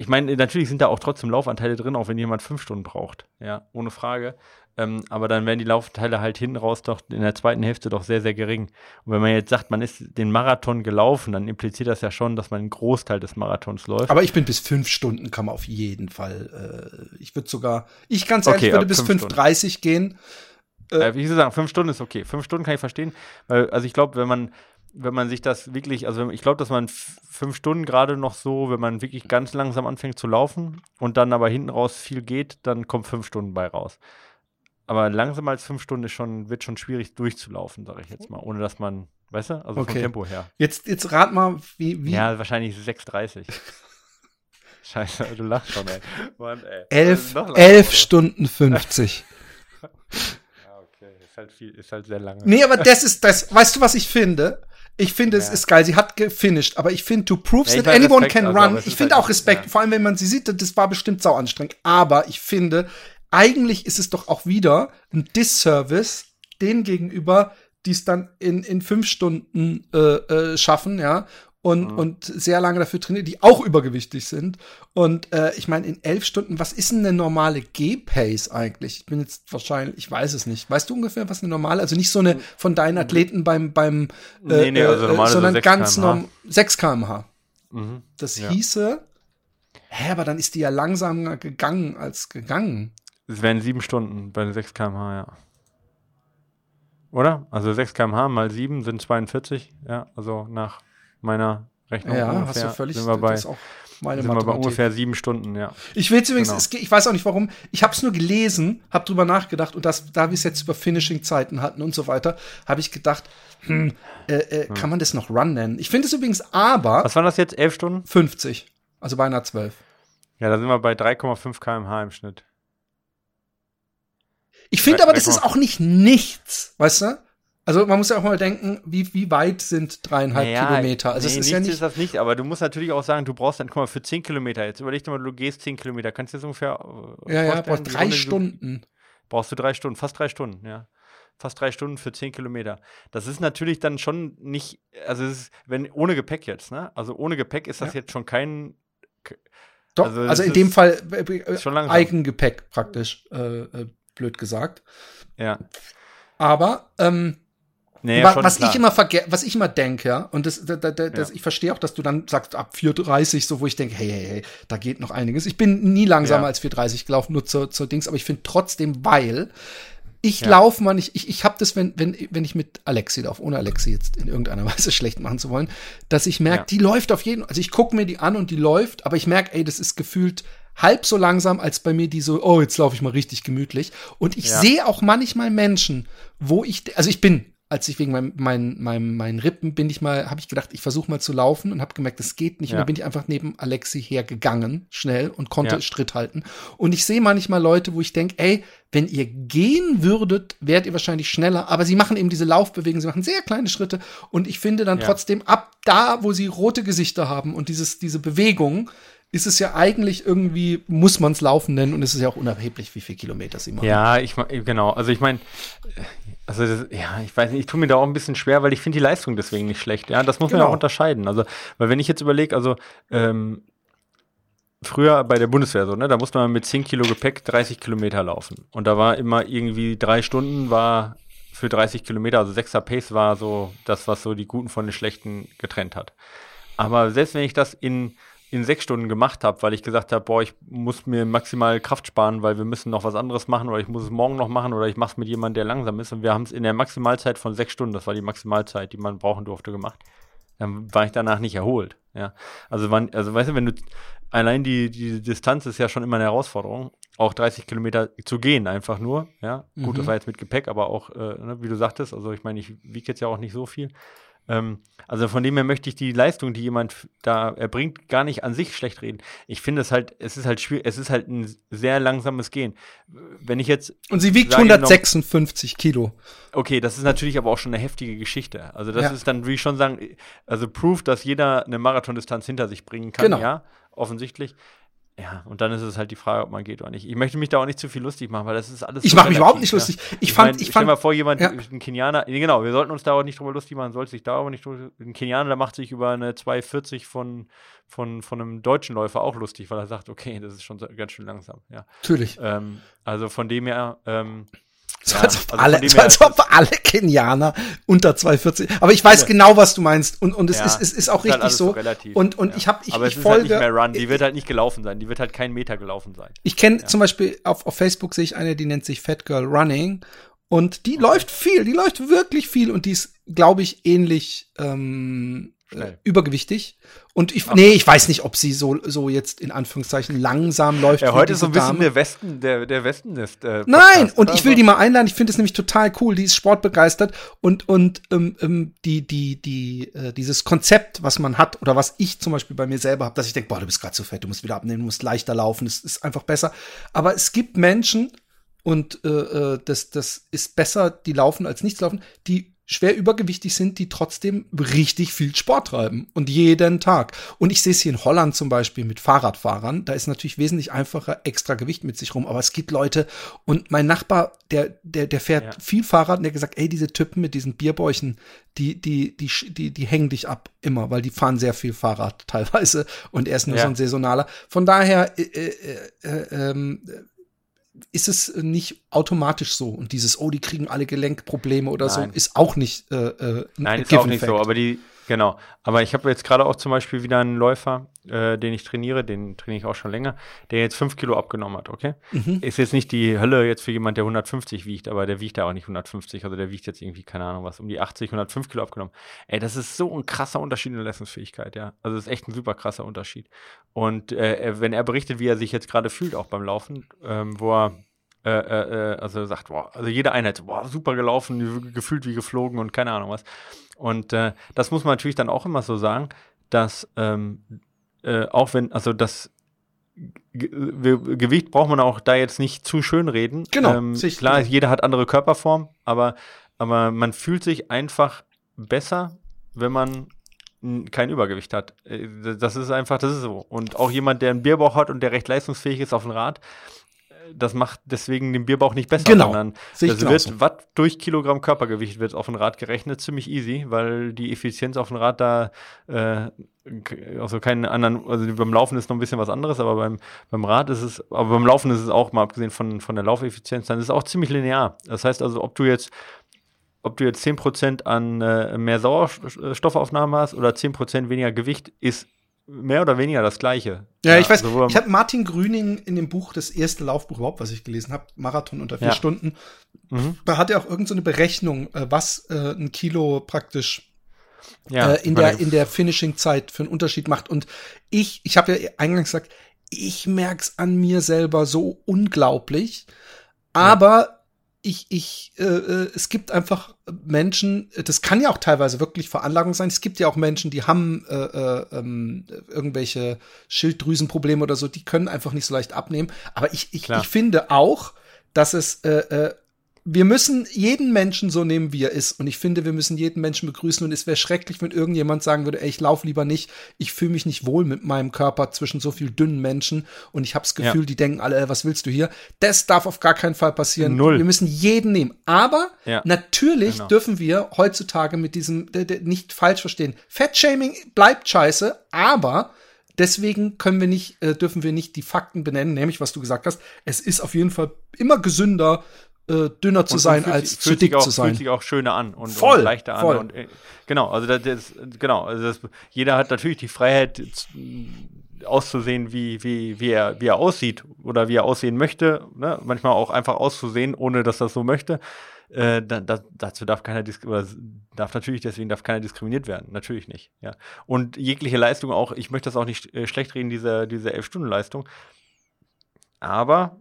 Ich meine, natürlich sind da auch trotzdem Laufanteile drin, auch wenn jemand 5 Stunden braucht. Ja, ohne Frage. Ähm, aber dann werden die Laufanteile halt hinten raus doch in der zweiten Hälfte doch sehr, sehr gering. Und wenn man jetzt sagt, man ist den Marathon gelaufen, dann impliziert das ja schon, dass man einen Großteil des Marathons läuft. aber ich bin bis fünf Stunden kann man auf jeden Fall. Äh, ich würde sogar, ich ganz ehrlich, Okay, würde bis fünf 5.30 gehen. Äh, wie gesagt, fünf Stunden ist okay. Fünf Stunden kann ich verstehen, weil, also ich glaube, wenn man, wenn man sich das wirklich, also ich glaube, dass man fünf Stunden gerade noch so, wenn man wirklich ganz langsam anfängt zu laufen und dann aber hinten raus viel geht, dann kommt fünf Stunden bei raus. Aber langsamer als fünf Stunden ist schon, wird schon schwierig durchzulaufen, sage ich jetzt mal, ohne dass man, weißt du, also Okay. vom Tempo her. Jetzt, jetzt rat mal, wie, wie Ja, wahrscheinlich 6,30. Scheiße, du lachst schon, ey. Mann, ey. elf, langsamer, elf? Stunden 50. Ja, okay. Ist halt viel, ist halt sehr lange. Nee, aber das ist das. Weißt du, was ich finde? Ich finde, es Ja. ist geil. Sie hat gefinished, aber ich finde, to prove Ja, that anyone Respekt, can also, run. es Ich finde halt- auch Respekt, ja. vor allem wenn man sie sieht, das war bestimmt sau anstrengend. Aber ich finde, eigentlich ist es doch auch wieder ein Disservice denen gegenüber, die es dann in, in fünf Stunden äh, äh, schaffen, ja. Und, Mhm. und sehr lange dafür trainieren, die auch übergewichtig sind. Und äh, ich meine, in elf Stunden, was ist denn eine normale G-Pace eigentlich? Ich bin jetzt wahrscheinlich, ich weiß es nicht. Weißt du ungefähr, was eine normale, also nicht so eine von deinen Athleten beim, beim äh, Nee, nee, also äh, normale so sondern 6 ganz km/h. norm 6 km/h. Mhm. Das Ja. hieße, hä, aber dann ist die ja langsamer gegangen als gegangen. Es wären sieben Stunden bei 6 km/h, ja. Oder? Also 6 km/h mal 7 sind 42, ja, also nach meiner Rechnung. Ja, ungefähr, hast du völlig, sind wir bei, das ist auch meine sind wir bei ungefähr sieben Stunden, ja. Ich will übrigens, Genau. es, ich weiß auch nicht warum, ich habe es nur gelesen, habe drüber nachgedacht und das, da wir es jetzt über Finishing-Zeiten hatten und so weiter, habe ich gedacht, hm, äh, äh, kann man das noch Run nennen? Ich finde es übrigens aber Was waren das jetzt? Elf Stunden? 50, also beinahe 12. Ja, da sind wir bei 3,5 km/h im Schnitt. Ich finde aber, das ist auch nicht nichts, weißt du? Also man muss ja auch mal denken, wie, wie weit sind dreieinhalb Naja, Kilometer? Also nee, es ist ja nicht. ist das nicht, aber du musst natürlich auch sagen, du brauchst dann, guck mal, für 10 Kilometer, jetzt überleg dir mal, du gehst 10 Kilometer, kannst du das ungefähr äh, ja, ja, wie drei du- Stunden. Brauchst du drei Stunden, fast drei Stunden, ja. Fast drei Stunden für 10 Kilometer. Das ist natürlich dann schon nicht, also es ist, wenn ohne Gepäck jetzt, ne? Also ohne Gepäck ist das Ja. jetzt schon kein, Doch, Also also, in dem Fall äh. Eigengepäck praktisch, äh, äh, blöd gesagt. ja. Aber ähm, Nee, schon was klar. ich immer was ich immer denke, ja, und das, da, da, da, das, Ja. ich verstehe auch, dass du dann sagst ab 4,30 so, wo ich denke, hey, hey, hey, da geht noch einiges. Ich bin nie langsamer Ja. als 4,30 gelaufen, nur zur, zur Dings, aber ich finde trotzdem, weil ich Ja. laufe mal nicht, ich, ich habe das, wenn, wenn, wenn ich mit Alexi laufe, ohne Alexi jetzt in irgendeiner Weise schlecht machen zu wollen, dass ich merke, Ja. die läuft auf jeden, also ich gucke mir die an und die läuft, aber ich merke, ey, das ist gefühlt halb so langsam als bei mir die so, oh, jetzt laufe ich mal richtig gemütlich. Und ich Ja. sehe auch manchmal Menschen, wo ich, also ich bin, als ich wegen meinem, meinem, meinem, meinen Rippen bin ich mal, habe ich gedacht, ich versuche mal zu laufen und habe gemerkt, das geht nicht. Und Ja. dann bin ich einfach neben Alexi hergegangen, schnell und konnte Ja. Schritt halten. Und ich sehe manchmal Leute, wo ich denke, ey, wenn ihr gehen würdet, wärt ihr wahrscheinlich schneller. Aber sie machen eben diese Laufbewegungen, sie machen sehr kleine Schritte. Und ich finde dann Ja. trotzdem, ab da, wo sie rote Gesichter haben und dieses, diese Bewegung, ist es ja eigentlich irgendwie, muss man es Laufen nennen und es ist ja auch unerheblich, wie viele Kilometer sie machen. Ja, ich genau. Also ich meine, also das, ja, ich weiß nicht, ich tue mir da auch ein bisschen schwer, weil ich finde die Leistung deswegen nicht schlecht. Ja, das muss man Genau. auch unterscheiden. Also, weil wenn ich jetzt überlege, also ähm, früher bei der Bundeswehr so, ne, da musste man mit 10 Kilo Gepäck 30 Kilometer laufen. Und da war immer irgendwie drei Stunden war für 30 Kilometer, also 6er Pace war so das, was so die Guten von den Schlechten getrennt hat. Aber selbst wenn ich das in, in sechs Stunden gemacht habe, weil ich gesagt habe, boah, ich muss mir maximal Kraft sparen, weil wir müssen noch was anderes machen oder ich muss es morgen noch machen oder ich mache es mit jemandem, der langsam ist und wir haben es in der Maximalzeit von sechs Stunden, das war die Maximalzeit, die man brauchen durfte, gemacht, dann war ich danach nicht erholt. Ja, also wann, also weißt du, wenn du allein die, die Distanz ist ja schon immer eine Herausforderung, auch 30 Kilometer zu gehen, einfach nur. Ja, gut, Mhm. das war jetzt mit Gepäck, aber auch, äh, ne, wie du sagtest, also ich meine, ich wiege jetzt ja auch nicht so viel. Ähm, also von dem her möchte ich die Leistung, die jemand da erbringt, gar nicht an sich schlecht reden. Ich finde es halt, es ist halt schwierig, es ist halt ein sehr langsames Gehen. Wenn ich jetzt Und sie wiegt Sag ich noch- 156 Kilo. Okay, das ist natürlich aber auch schon eine heftige Geschichte. Also das Ja. ist dann, würde ich schon sagen, also Proof, dass jeder eine Marathondistanz hinter sich bringen kann, Genau. ja, offensichtlich. Ja, und dann ist es halt die Frage, ob man geht oder nicht. Ich möchte mich da auch nicht zu viel lustig machen, weil das ist alles Ich so mache mich überhaupt nicht ja. lustig. Ich fand, mein, ich stell fand, mal vor, jemand, ja. ein Kenianer, nee, genau, wir sollten uns da auch nicht drüber lustig machen, sollte sich da aber nicht drüber, ein Kenianer, der macht sich über eine 240 von, von, von einem deutschen Läufer auch lustig, weil er sagt, okay, das ist schon ganz schön langsam, ja. natürlich. Ähm, also von dem her, ähm, So Ja, als ob, also alle, so als ob alle Kenianer unter 240. Aber ich weiß Ja. genau, was du meinst. Und, und es Ja, ist, es ist auch halt richtig alles so. relativ, Und, und ich habe, ich, aber ich es ist halt folge. nicht mehr Run, die wird halt nicht gelaufen sein, die wird halt keinen Meter gelaufen sein. Ich kenne zum Beispiel auf, auf Facebook sehe ich eine, die nennt sich Fat Girl Running. Und die läuft viel, die läuft wirklich viel und die ist, glaube ich, ähnlich ähm, äh, Schnell. übergewichtig. Und ich, nee, ich weiß nicht, ob sie so, so jetzt in Anführungszeichen langsam läuft. Ja, heute ist so ein bisschen Dame. der Westen, der, der Westen ist. Äh, Nein, und ich will die mal einladen. Ich finde es nämlich total cool. Die ist sportbegeistert und und ähm, ähm, die die die äh, dieses Konzept, was man hat oder was ich zum Beispiel bei mir selber habe, dass ich denke, boah, du bist gerade zu fett, du musst wieder abnehmen, du musst leichter laufen, das ist einfach besser. Aber es gibt Menschen und äh, äh, das das ist besser, die laufen als nichts laufen, die schwer übergewichtig sind, die trotzdem richtig viel Sport treiben und jeden Tag. Und ich sehe es hier in Holland zum Beispiel mit Fahrradfahrern. Da ist natürlich wesentlich einfacher extra Gewicht mit sich rum. Aber es gibt Leute und mein Nachbar, der der der fährt Ja. viel Fahrrad und der hat gesagt, ey, diese Typen mit diesen Bierbäuchen, die die die die die hängen dich ab immer, weil die fahren sehr viel Fahrrad teilweise und er ist nur Ja. so ein saisonaler. Von daher äh, äh, äh, ähm, ist es nicht automatisch so. Und dieses, oh, die kriegen alle Gelenkprobleme oder so, Nein. ist auch nicht äh, äh, ein Nein, ist auch nicht so, Fact. aber die, Genau. Aber ich habe jetzt gerade auch zum Beispiel wieder einen Läufer, äh, den ich trainiere, den trainiere ich auch schon länger, der jetzt 5 Kilo abgenommen hat, okay? Mhm. Ist jetzt nicht die Hölle jetzt für jemand, der 150 wiegt, aber der wiegt ja auch nicht 150, also der wiegt jetzt irgendwie, keine Ahnung was, um die 80, 105 Kilo abgenommen. Ey, das ist so ein krasser Unterschied in der Leistungsfähigkeit, ja. Also das ist echt ein super krasser Unterschied. Und äh, wenn er berichtet, wie er sich jetzt gerade fühlt, auch beim Laufen, ähm, wo er äh, äh, äh, also sagt, boah, also jede Einheit, boah, super gelaufen, gefühlt wie geflogen und keine Ahnung was. Und äh, das muss man natürlich dann auch immer so sagen, dass ähm, äh, auch wenn, also das Ge Gewicht braucht man auch da jetzt nicht zu schön reden. Genau. Ähm, klar, jeder hat andere Körperform, aber, aber man fühlt sich einfach besser, wenn man kein Übergewicht hat. Das ist einfach, das ist so. Und auch jemand, der einen Bierbauch hat und der recht leistungsfähig ist auf dem Rad, das macht deswegen den Bierbauch nicht besser, genau. sondern das wird Watt durch Kilogramm Körpergewicht wird auf dem Rad gerechnet, ziemlich easy, weil die Effizienz auf dem Rad da äh, also keinen anderen, also beim Laufen ist noch ein bisschen was anderes, aber beim, beim Rad ist es, aber beim Laufen ist es auch, mal abgesehen von, von der Laufeffizienz, dann ist es auch ziemlich linear. Das heißt also, ob du jetzt ob du jetzt 10% an äh, mehr Sauerstoffaufnahme hast oder 10% weniger Gewicht, ist mehr oder weniger das Gleiche. Ja, ja ich weiß. Also, ich habe Martin Grüning in dem Buch, das erste Laufbuch überhaupt, was ich gelesen habe, Marathon unter vier ja. Stunden. Mhm. Da hat er auch irgendeine so Berechnung, äh, was äh, ein Kilo praktisch ja, äh, in der in der Finishing-Zeit für einen Unterschied macht. Und ich, ich habe ja eingangs gesagt, ich merk's an mir selber so unglaublich. Aber ich, ich, äh, äh, es gibt einfach Menschen, das kann ja auch teilweise wirklich Veranlagung sein. Es gibt ja auch Menschen, die haben äh, äh, ähm, irgendwelche Schilddrüsenprobleme oder so, die können einfach nicht so leicht abnehmen. Aber ich, ich, ich finde auch, dass es äh, äh, wir müssen jeden Menschen so nehmen, wie er ist. Und ich finde, wir müssen jeden Menschen begrüßen. Und es wäre schrecklich, wenn irgendjemand sagen würde, ey, ich laufe lieber nicht. Ich fühle mich nicht wohl mit meinem Körper zwischen so viel dünnen Menschen. Und ich habe das Gefühl, ja. die denken alle, ey, was willst du hier? Das darf auf gar keinen Fall passieren. Null. Wir müssen jeden nehmen. Aber ja. natürlich genau. dürfen wir heutzutage mit diesem nicht falsch verstehen. Fettshaming bleibt scheiße, aber Deswegen können wir nicht, äh, dürfen wir nicht die Fakten benennen, nämlich was du gesagt hast. Es ist auf jeden Fall immer gesünder, äh, dünner zu sein, als sich, zu dick auch, zu sein. Fühlt sich auch schöner an und, voll, und leichter an. Voll. Und, äh, genau, also das, das genau, also das, jeder hat natürlich die Freiheit auszusehen, wie, wie, wie, er, wie er aussieht oder wie er aussehen möchte. Ne? Manchmal auch einfach auszusehen, ohne dass er das so möchte. Äh, da, da, dazu darf keiner darf natürlich deswegen darf keiner diskriminiert werden, natürlich nicht. Ja und jegliche Leistung auch. Ich möchte das auch nicht äh, schlecht reden diese diese elf Stunden Leistung, aber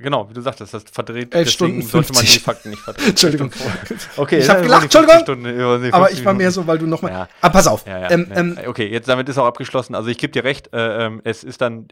Genau, wie du sagtest, das verdreht. Elf Stunden sollte man die Fakten nicht verdrehen. Entschuldigung. Okay, ich habe gelacht, Entschuldigung. Stunden, aber ich war mehr so, weil du noch mal. Ja. Aber pass auf. Ja, ja, ähm, ähm, okay, jetzt damit ist auch abgeschlossen. Also ich gebe dir recht. Äh, äh, es ist dann.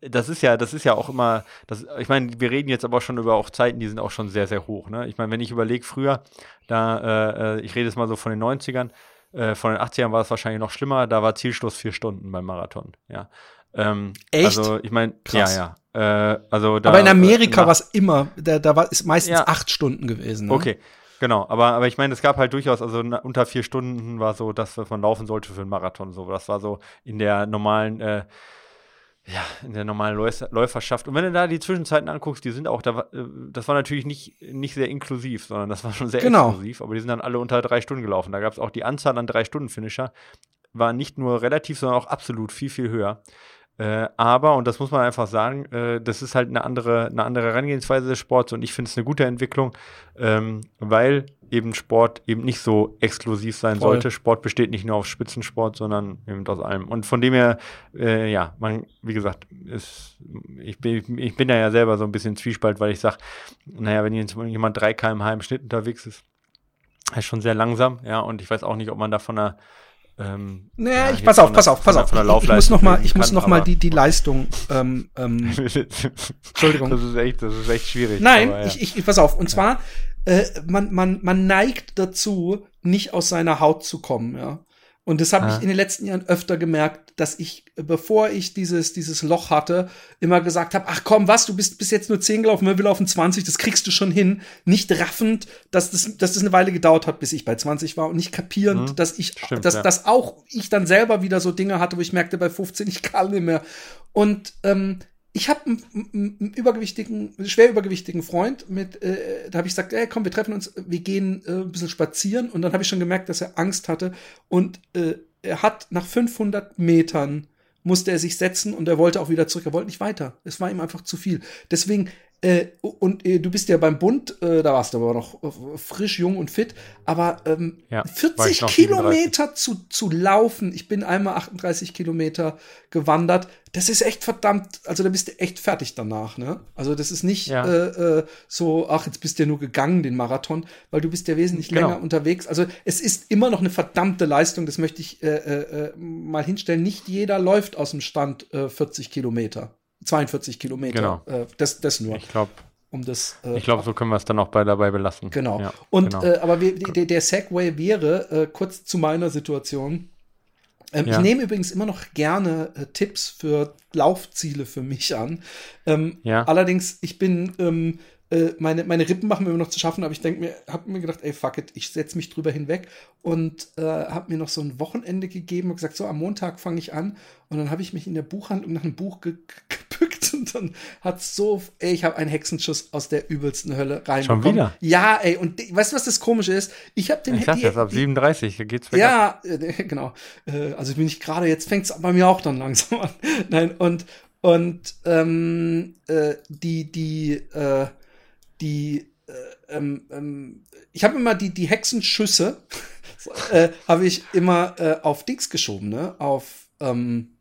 Das ist ja, das ist ja auch immer, das, ich meine, wir reden jetzt aber schon über auch Zeiten, die sind auch schon sehr, sehr hoch. Ne? Ich meine, wenn ich überlege, früher, da, äh, äh ich rede jetzt mal so von den 90ern, äh, von den 80ern war es wahrscheinlich noch schlimmer, da war Zielschluss vier Stunden beim Marathon. Ja. Ähm, Echt? Also ich meine, ja, ja. Äh, also da, aber in Amerika war es immer, da, da war ist meistens ja. acht Stunden gewesen. Ne? Okay, genau. Aber, aber ich meine, es gab halt durchaus, also unter vier Stunden war so das, was man laufen sollte für einen Marathon. So, das war so in der normalen, äh, ja, in der normalen Läuferschaft. Und wenn du da die Zwischenzeiten anguckst, die sind auch, da, äh, das war natürlich nicht, nicht sehr inklusiv, sondern das war schon sehr genau. exklusiv, aber die sind dann alle unter drei Stunden gelaufen. Da gab es auch die Anzahl an drei Stunden Finisher, war nicht nur relativ, sondern auch absolut viel, viel höher. Äh, aber, und das muss man einfach sagen, äh, das ist halt eine andere, eine andere Herangehensweise des Sports und ich finde es eine gute Entwicklung, ähm, weil eben Sport eben nicht so exklusiv sein Voll. sollte. Sport besteht nicht nur auf Spitzensport, sondern eben aus allem. Und von dem her, äh, ja, man, wie gesagt, ist, ich, bin, ich bin da ja selber so ein bisschen Zwiespalt, weil ich sage, naja, wenn jetzt jemand 3 km/h im Schnitt unterwegs ist, ist schon sehr langsam, ja, und ich weiß auch nicht, ob man da von einer ähm, naja, ja, ich pass auf, pass auf, pass auf. Ich, ich muss noch mal, ich muss noch mal die die Leistung. Ähm, ähm, Entschuldigung. Das ist echt, das ist echt schwierig. Nein, aber, ja. ich, ich, pass auf. Und zwar, äh, man, man, man neigt dazu, nicht aus seiner Haut zu kommen. Ja. Und das habe ah. ich in den letzten Jahren öfter gemerkt, dass ich, bevor ich dieses, dieses Loch hatte, immer gesagt habe, ach komm, was, du bist bis jetzt nur 10 gelaufen, wir laufen 20, das kriegst du schon hin. Nicht raffend, dass das, dass das eine Weile gedauert hat, bis ich bei 20 war und nicht kapierend, mhm. dass ich, Stimmt, dass, ja. dass auch ich dann selber wieder so Dinge hatte, wo ich merkte, bei 15, ich kann nicht mehr. Und ähm, ich habe einen, übergewichtigen, schwer übergewichtigen Freund mit, äh, da habe ich gesagt, ey, komm, wir treffen uns, wir gehen äh, ein bisschen spazieren und dann habe ich schon gemerkt, dass er Angst hatte und äh, er hat nach 500 Metern musste er sich setzen und er wollte auch wieder zurück. Er wollte nicht weiter. Es war ihm einfach zu viel. Deswegen äh, und äh, du bist ja beim Bund, äh, da warst du aber noch äh, frisch, jung und fit. Aber ähm, ja, 40 Kilometer zu, zu laufen, ich bin einmal 38 Kilometer gewandert, das ist echt verdammt, also da bist du echt fertig danach, ne? Also das ist nicht ja. äh, äh, so, ach, jetzt bist du ja nur gegangen, den Marathon, weil du bist ja wesentlich genau. länger unterwegs. Also es ist immer noch eine verdammte Leistung, das möchte ich äh, mal hinstellen. Nicht jeder läuft aus dem Stand äh, 40 Kilometer. 42 Kilometer. Genau. Äh, das, das nur. Ich glaube. Um das, äh, ich glaube, so können wir es dann auch bei dabei belassen. Genau. Ja, und genau. Äh, aber wir, der, der Segway wäre äh, kurz zu meiner Situation. Ähm, ja. Ich nehme übrigens immer noch gerne äh, Tipps für Laufziele für mich an. Ähm, ja. Allerdings, ich bin ähm, äh, meine, meine Rippen machen mir immer noch zu schaffen, aber ich denke mir, habe mir gedacht, ey, fuck it, ich setze mich drüber hinweg und äh, habe mir noch so ein Wochenende gegeben und gesagt, so am Montag fange ich an und dann habe ich mich in der Buchhandlung nach einem Buch ge gebückt und dann hat so, ey, ich habe einen Hexenschuss aus der übelsten Hölle reinbekommen. Schon wieder? Ja, ey, und weißt du, was das Komische ist? Ich habe den Ich dachte jetzt ab 37 geht's weg. Ja, äh, genau. Äh, also bin ich gerade, jetzt fängt es bei mir auch dann langsam an. Nein, und und ähm, äh, die, die, äh, die, äh, ähm, ähm, ich habe immer die, die Hexenschüsse, äh, habe ich immer äh, auf Dings geschoben, ne? Auf, ähm,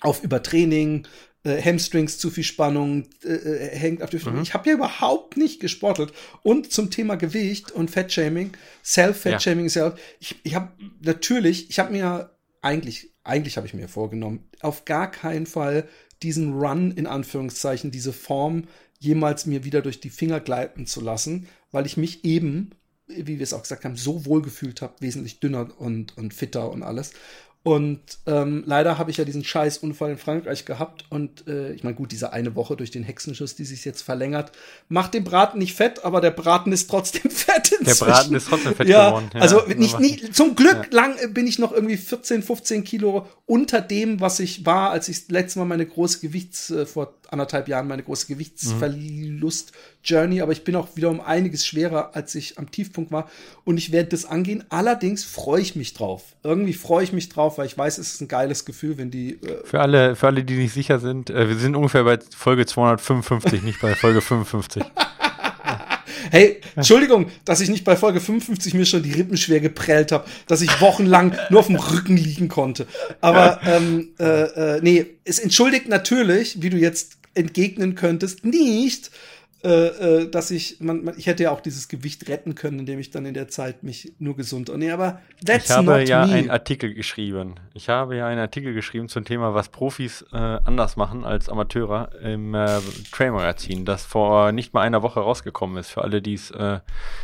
auf Übertraining, äh, Hamstrings, zu viel Spannung, äh, äh hängt auf die mhm. Ich habe ja überhaupt nicht gesportelt. Und zum Thema Gewicht und Fettshaming, Self-Fettshaming, ja. Self, ich, ich habe natürlich, ich habe mir eigentlich, eigentlich habe ich mir vorgenommen, auf gar keinen Fall diesen Run in Anführungszeichen, diese Form jemals mir wieder durch die Finger gleiten zu lassen, weil ich mich eben, wie wir es auch gesagt haben, so wohl gefühlt habe, wesentlich dünner und, und fitter und alles. Und ähm, leider habe ich ja diesen scheiß Unfall in Frankreich gehabt. Und äh, ich meine, gut, diese eine Woche durch den Hexenschuss, die sich jetzt verlängert, macht den Braten nicht fett, aber der Braten ist trotzdem fett inzwischen. Der Braten ist trotzdem fett ja, geworden. Ja, also nicht, nicht, zum Glück ja. lang bin ich noch irgendwie 14, 15 Kilo unter dem, was ich war, als ich das letzte Mal meine große Gewichts, äh, vor anderthalb Jahren meine große Gewichtsverlust Journey, aber ich bin auch wieder um einiges schwerer, als ich am Tiefpunkt war. Und ich werde das angehen. Allerdings freue ich mich drauf. Irgendwie freue ich mich drauf, weil ich weiß, es ist ein geiles Gefühl, wenn die. Äh für alle, für alle, die nicht sicher sind, äh, wir sind ungefähr bei Folge 255, nicht bei Folge 55. Hey, Entschuldigung, dass ich nicht bei Folge 55 mir schon die Rippen schwer geprellt habe, dass ich wochenlang nur auf dem Rücken liegen konnte. Aber ähm, äh, äh, nee, es entschuldigt natürlich, wie du jetzt entgegnen könntest, nicht, äh, äh, dass ich, man, man, ich hätte ja auch dieses Gewicht retten können, indem ich dann in der Zeit mich nur gesund. Nee, aber that's Ich habe ja me. einen Artikel geschrieben. Ich habe ja einen Artikel geschrieben zum Thema, was Profis äh, anders machen als Amateure im äh, Trail-Magazin, das vor nicht mal einer Woche rausgekommen ist, für alle, die es äh,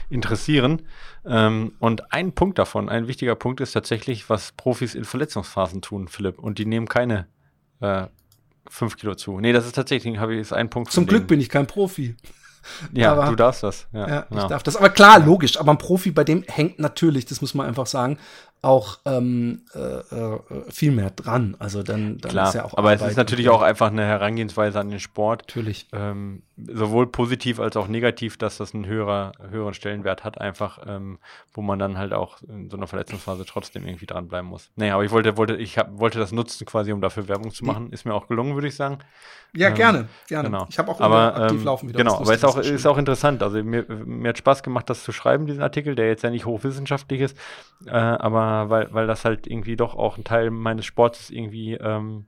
interessieren. Ähm, und ein Punkt davon, ein wichtiger Punkt ist tatsächlich, was Profis in Verletzungsphasen tun, Philipp. Und die nehmen keine äh, fünf Kilo zu. Nee, das ist tatsächlich, habe ich, ist ein Punkt. Zum Glück bin ich kein Profi. Ja, aber, du darfst das. Ja, ja ich darf das. Aber klar, logisch. Aber ein Profi, bei dem hängt natürlich, das muss man einfach sagen, auch ähm, äh, äh, viel mehr dran. Also dann, dann Klar, ist ja auch. Aber Arbeit es ist natürlich auch einfach eine Herangehensweise an den Sport. Natürlich. Ähm, sowohl positiv als auch negativ, dass das einen höherer, höheren Stellenwert hat, einfach, ähm, wo man dann halt auch in so einer Verletzungsphase trotzdem irgendwie dranbleiben muss. Naja, aber ich wollte, wollte, ich hab, wollte das nutzen, quasi, um dafür Werbung zu machen. Ist mir auch gelungen, würde ich sagen. Ja, ähm, gerne, gerne. Genau. Ich habe auch aber, aktiv ähm, laufen wieder. Genau, aber es ist auch, ist auch interessant. Also mir, mir hat Spaß gemacht, das zu schreiben, diesen Artikel, der jetzt ja nicht hochwissenschaftlich ist, äh, aber weil, weil das halt irgendwie doch auch ein Teil meines Sports irgendwie ähm,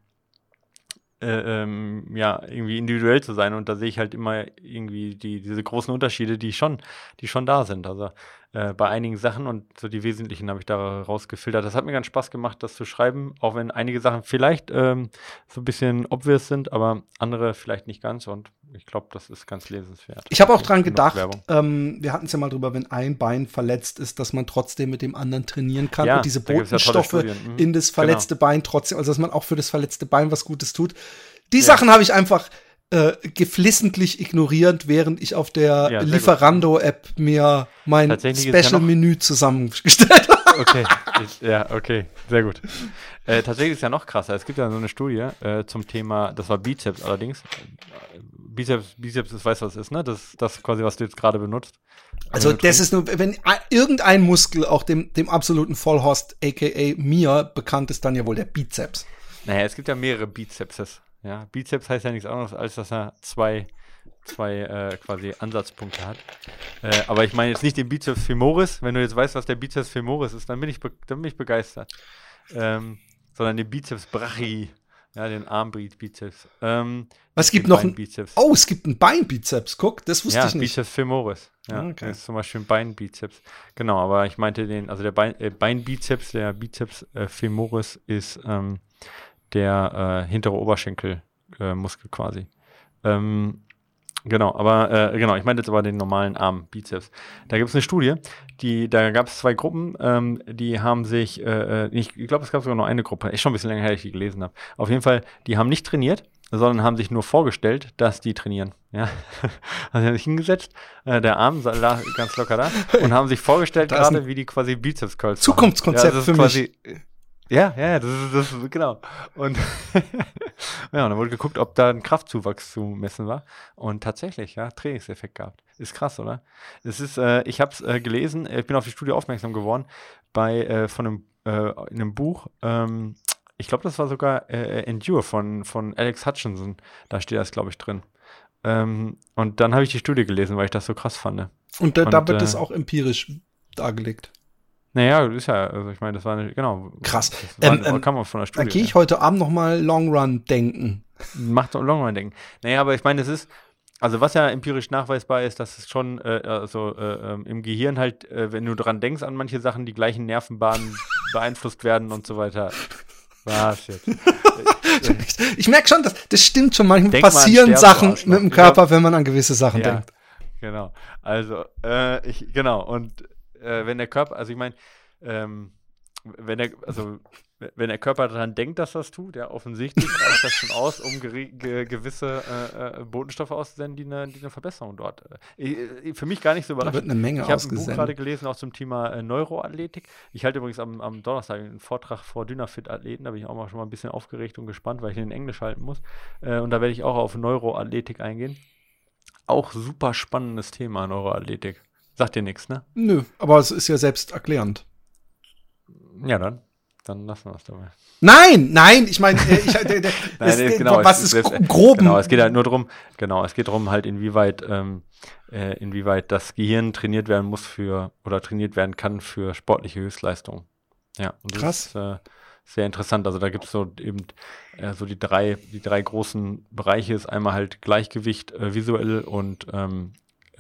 äh, ähm, ja, irgendwie individuell zu sein. Und da sehe ich halt immer irgendwie die, diese großen Unterschiede, die schon, die schon da sind. Also äh, bei einigen Sachen und so die wesentlichen habe ich da rausgefiltert. Das hat mir ganz Spaß gemacht, das zu schreiben, auch wenn einige Sachen vielleicht ähm, so ein bisschen obvious sind, aber andere vielleicht nicht ganz. Und ich glaube, das ist ganz lesenswert. Ich habe auch dran gedacht, ähm, wir hatten es ja mal drüber, wenn ein Bein verletzt ist, dass man trotzdem mit dem anderen trainieren kann ja, und diese Botenstoffe ja mhm. in das verletzte genau. Bein trotzdem, also dass man auch für das verletzte Bein was Gutes tut. Die ja. Sachen habe ich einfach äh, geflissentlich ignorierend, während ich auf der Ja, Lieferando-App mir mein ist ja Special-Menü zusammengestellt habe. Okay, ich, ja, okay, sehr gut. Äh, tatsächlich ist ja noch krasser. Es gibt ja so eine Studie äh, zum Thema, das war Bizeps allerdings. Bizeps, Bizeps ist, weißt du, was es ist, ne? Das ist das quasi, was du jetzt gerade benutzt. Also du das ist nur, wenn irgendein Muskel auch dem, dem absoluten Vollhorst, aka mir, bekannt ist, dann ja wohl der Bizeps. Naja, es gibt ja mehrere Bizepses. Ja, Bizeps heißt ja nichts anderes, als dass er zwei, zwei äh, quasi Ansatzpunkte hat. Äh, aber ich meine jetzt nicht den Bizeps femoris. Wenn du jetzt weißt, was der Bizeps femoris ist, dann bin ich, dann bin ich begeistert. Ähm, sondern den Bizeps brachii. Ja, den Armbizeps. Ähm, Was gibt noch ein, Beinbizeps. Oh, es gibt einen Beinbizeps. Guck, das wusste ja, ich nicht. Bizeps femoris. Ja, Ah, okay. das ist zum Beispiel ein Beinbizeps. Genau, aber ich meinte den, also der Bein, äh, Beinbizeps, der Bizeps äh, femoris ist ähm, der äh, hintere Oberschenkelmuskel äh, quasi. Ähm, genau, aber äh, genau, ich meinte jetzt aber den normalen Arm, Bizeps. Da gibt es eine Studie, die, da gab es zwei Gruppen, ähm, die haben sich, äh, äh, ich, ich glaube, es gab sogar noch eine Gruppe, ist schon ein bisschen länger her, dass ich die gelesen habe. Auf jeden Fall, die haben nicht trainiert, sondern haben sich nur vorgestellt, dass die trainieren. Ja, also sie haben sich hingesetzt, äh, der Arm lag ganz locker da und haben sich vorgestellt gerade, wie die quasi Bizeps Curls machen. Zukunftskonzept das ist für mich. Ja, ja, das ist, das ist genau. Und ja, und dann wurde geguckt, ob da ein Kraftzuwachs zu messen war. Und tatsächlich, ja, Trainingseffekt gehabt. Ist krass, oder? Es ist, äh, ich habe es äh, gelesen, ich bin auf die Studie aufmerksam geworden bei äh, von einem, äh, in einem Buch. Ähm, ich glaube, das war sogar äh, Endure von, von Alex Hutchinson. Da steht das, glaube ich, drin. Ähm, und dann habe ich die Studie gelesen, weil ich das so krass fand. Und Und, wird äh, es auch empirisch dargelegt. Naja, ist ja, also ich meine, das war eine, genau. Krass. War, Ähm, ähm, kam auch von der Da Studie. gehe ja. ich heute Abend noch mal Long Run denken. Macht Long Run denken. Naja, aber ich meine, es ist, also was ja empirisch nachweisbar ist, dass es schon äh, also, äh, ähm, im Gehirn halt, äh, wenn du dran denkst an manche Sachen, die gleichen Nervenbahnen beeinflusst werden und so weiter. Was jetzt? Ich merke schon, das, das stimmt schon. Manchmal Denk mal passieren Sterben, Sachen mit dem Ich Körper, wenn man an gewisse Sachen Ja, denkt. genau. Also, äh, ich, genau, und äh, wenn der Körper, also ich meine, ähm, wenn der, also wenn der Körper daran denkt, dass das tut, ja, offensichtlich reicht das schon aus, um ge gewisse äh, äh, Botenstoffe auszusenden, die eine, die eine Verbesserung dort. Äh, äh, für mich gar nicht so Da wird überraschend. eine Menge Ich habe ein Buch gerade gelesen, auch zum Thema äh, Neuroathletik. Ich halte übrigens am, am Donnerstag einen Vortrag vor Dynafit-Athleten. Da bin ich auch mal schon mal ein bisschen aufgeregt und gespannt, weil ich den in Englisch halten muss. Äh, und da werde ich auch auf Neuroathletik eingehen. Auch super spannendes Thema, Neuroathletik. Sagt dir nichts, ne? Nö, aber es ist ja selbst erklärend. Ja, dann. Dann lassen wir es dabei. Nein, nein, ich meine, äh, ich, nee, der- genau, was es- ist es- gro- groben? Genau, es geht halt nur darum, genau, es geht darum halt, inwieweit, ähm, äh, inwieweit das Gehirn trainiert werden muss für oder trainiert werden kann für sportliche Höchstleistung. Ja, und das Krass. ist äh, sehr interessant. Also da gibt es so eben äh, so die drei, die drei großen Bereiche ist einmal halt Gleichgewicht, äh, visuell und ähm,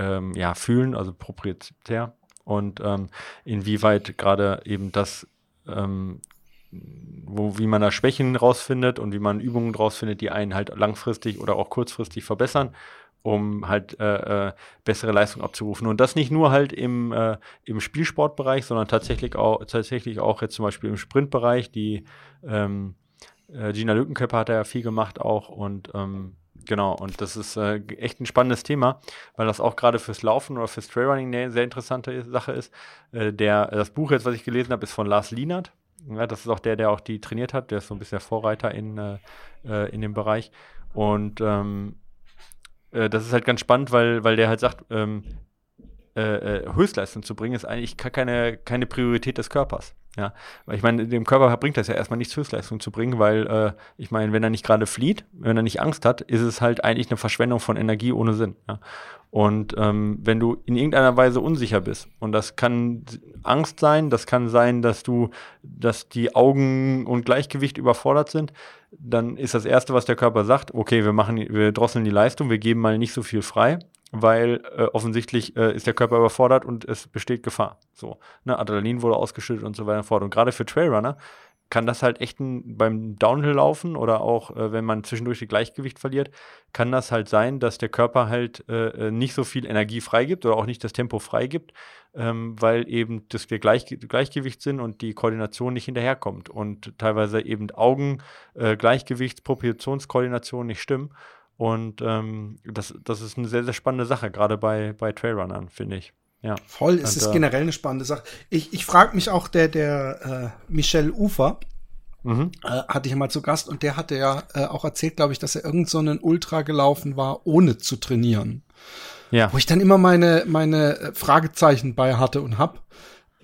ähm, ja, fühlen, also proprietär. Und ähm, inwieweit gerade eben das ähm, wo, wie man da Schwächen rausfindet und wie man Übungen rausfindet, die einen halt langfristig oder auch kurzfristig verbessern, um halt äh, äh, bessere Leistung abzurufen. Und das nicht nur halt im, äh, im Spielsportbereich, sondern tatsächlich auch, tatsächlich auch jetzt zum Beispiel im Sprintbereich. Die ähm, äh, Gina Lückenköpfer hat da ja viel gemacht auch und ähm, genau, und das ist äh, echt ein spannendes Thema, weil das auch gerade fürs Laufen oder fürs Trailrunning eine sehr interessante Sache ist. Äh, der, das Buch jetzt, was ich gelesen habe, ist von Lars Lienert. Ja, das ist auch der, der auch die trainiert hat. Der ist so ein bisschen der Vorreiter in, äh, äh, in dem Bereich. Und ähm, äh, das ist halt ganz spannend, weil, weil der halt sagt, ähm, äh, äh, Höchstleistung zu bringen, ist eigentlich ke- keine, keine Priorität des Körpers. Ja, weil ich meine, dem Körper bringt das ja erstmal nichts, Höchstleistung zu bringen, weil äh, ich meine, wenn er nicht gerade flieht, wenn er nicht Angst hat, ist es halt eigentlich eine Verschwendung von Energie ohne Sinn. Ja? Und ähm, wenn du in irgendeiner Weise unsicher bist, und das kann Angst sein, das kann sein, dass du, dass die Augen und Gleichgewicht überfordert sind, dann ist das Erste, was der Körper sagt, okay, wir machen, wir drosseln die Leistung, wir geben mal nicht so viel frei, weil äh, offensichtlich äh, ist der Körper überfordert und es besteht Gefahr. So, ne, Adrenalin wurde ausgeschüttet und so weiter und fort. Und gerade für Trailrunner kann das halt echt ein, beim Downhill laufen oder auch äh, wenn man zwischendurch das Gleichgewicht verliert, kann das halt sein, dass der Körper halt äh, äh, nicht so viel Energie freigibt oder auch nicht das Tempo freigibt, ähm, weil eben das der Gleich Gleichgewichtssinn und die Koordination nicht hinterherkommt und teilweise eben Augen, äh, Gleichgewichts, Propriozionskoordination nicht stimmen. Und ähm, das, das ist eine sehr, sehr spannende Sache, gerade bei, bei Trailrunnern, finde ich. Ja. Voll, es ist generell eine spannende Sache. Ich, ich frage mich auch, der, der äh, Michel Ufer, mhm. äh, hatte ich mal zu Gast und der hatte ja äh, auch erzählt, glaube ich, dass er irgend so einen Ultra gelaufen war, ohne zu trainieren. Ja. Wo ich dann immer meine, meine äh, Fragezeichen bei hatte und hab.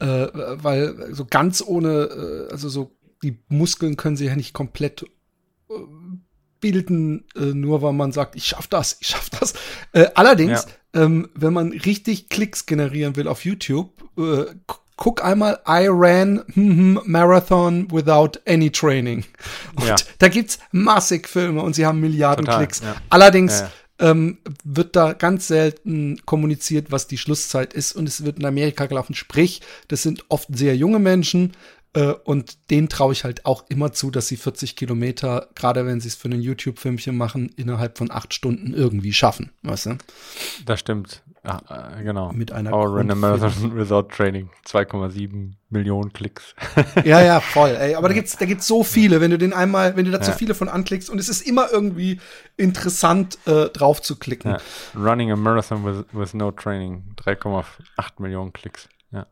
Äh, weil so ganz ohne, äh, also so die Muskeln können sie ja nicht komplett äh, bilden, äh, nur weil man sagt, ich schaff das, ich schaff das. Äh, allerdings, ja. ähm, wenn man richtig Klicks generieren will auf YouTube, äh, guck einmal I ran hm, hm, Marathon without any training. Und ja. da gibt's massig Filme und sie haben Milliarden Total, Klicks. Ja. Allerdings ähm, wird da ganz selten kommuniziert, was die Schlusszeit ist und es wird in Amerika gelaufen. Sprich, das sind oft sehr junge Menschen, und denen traue ich halt auch immer zu, dass sie 40 Kilometer, gerade wenn sie es für ein YouTube-Filmchen machen, innerhalb von acht Stunden irgendwie schaffen. Weißt du? Das stimmt. Ja, äh, genau. Mit einer Our Run a Marathon Without Training. 2,7 Millionen Klicks. ja, ja, voll. Ey. Aber da gibt's, da gibt's so viele, wenn du den einmal, wenn du da ja. so viele von anklickst und es ist immer irgendwie interessant, äh, drauf zu klicken. Ja. Running a Marathon with, with no training. 3,8 Millionen Klicks. Ja.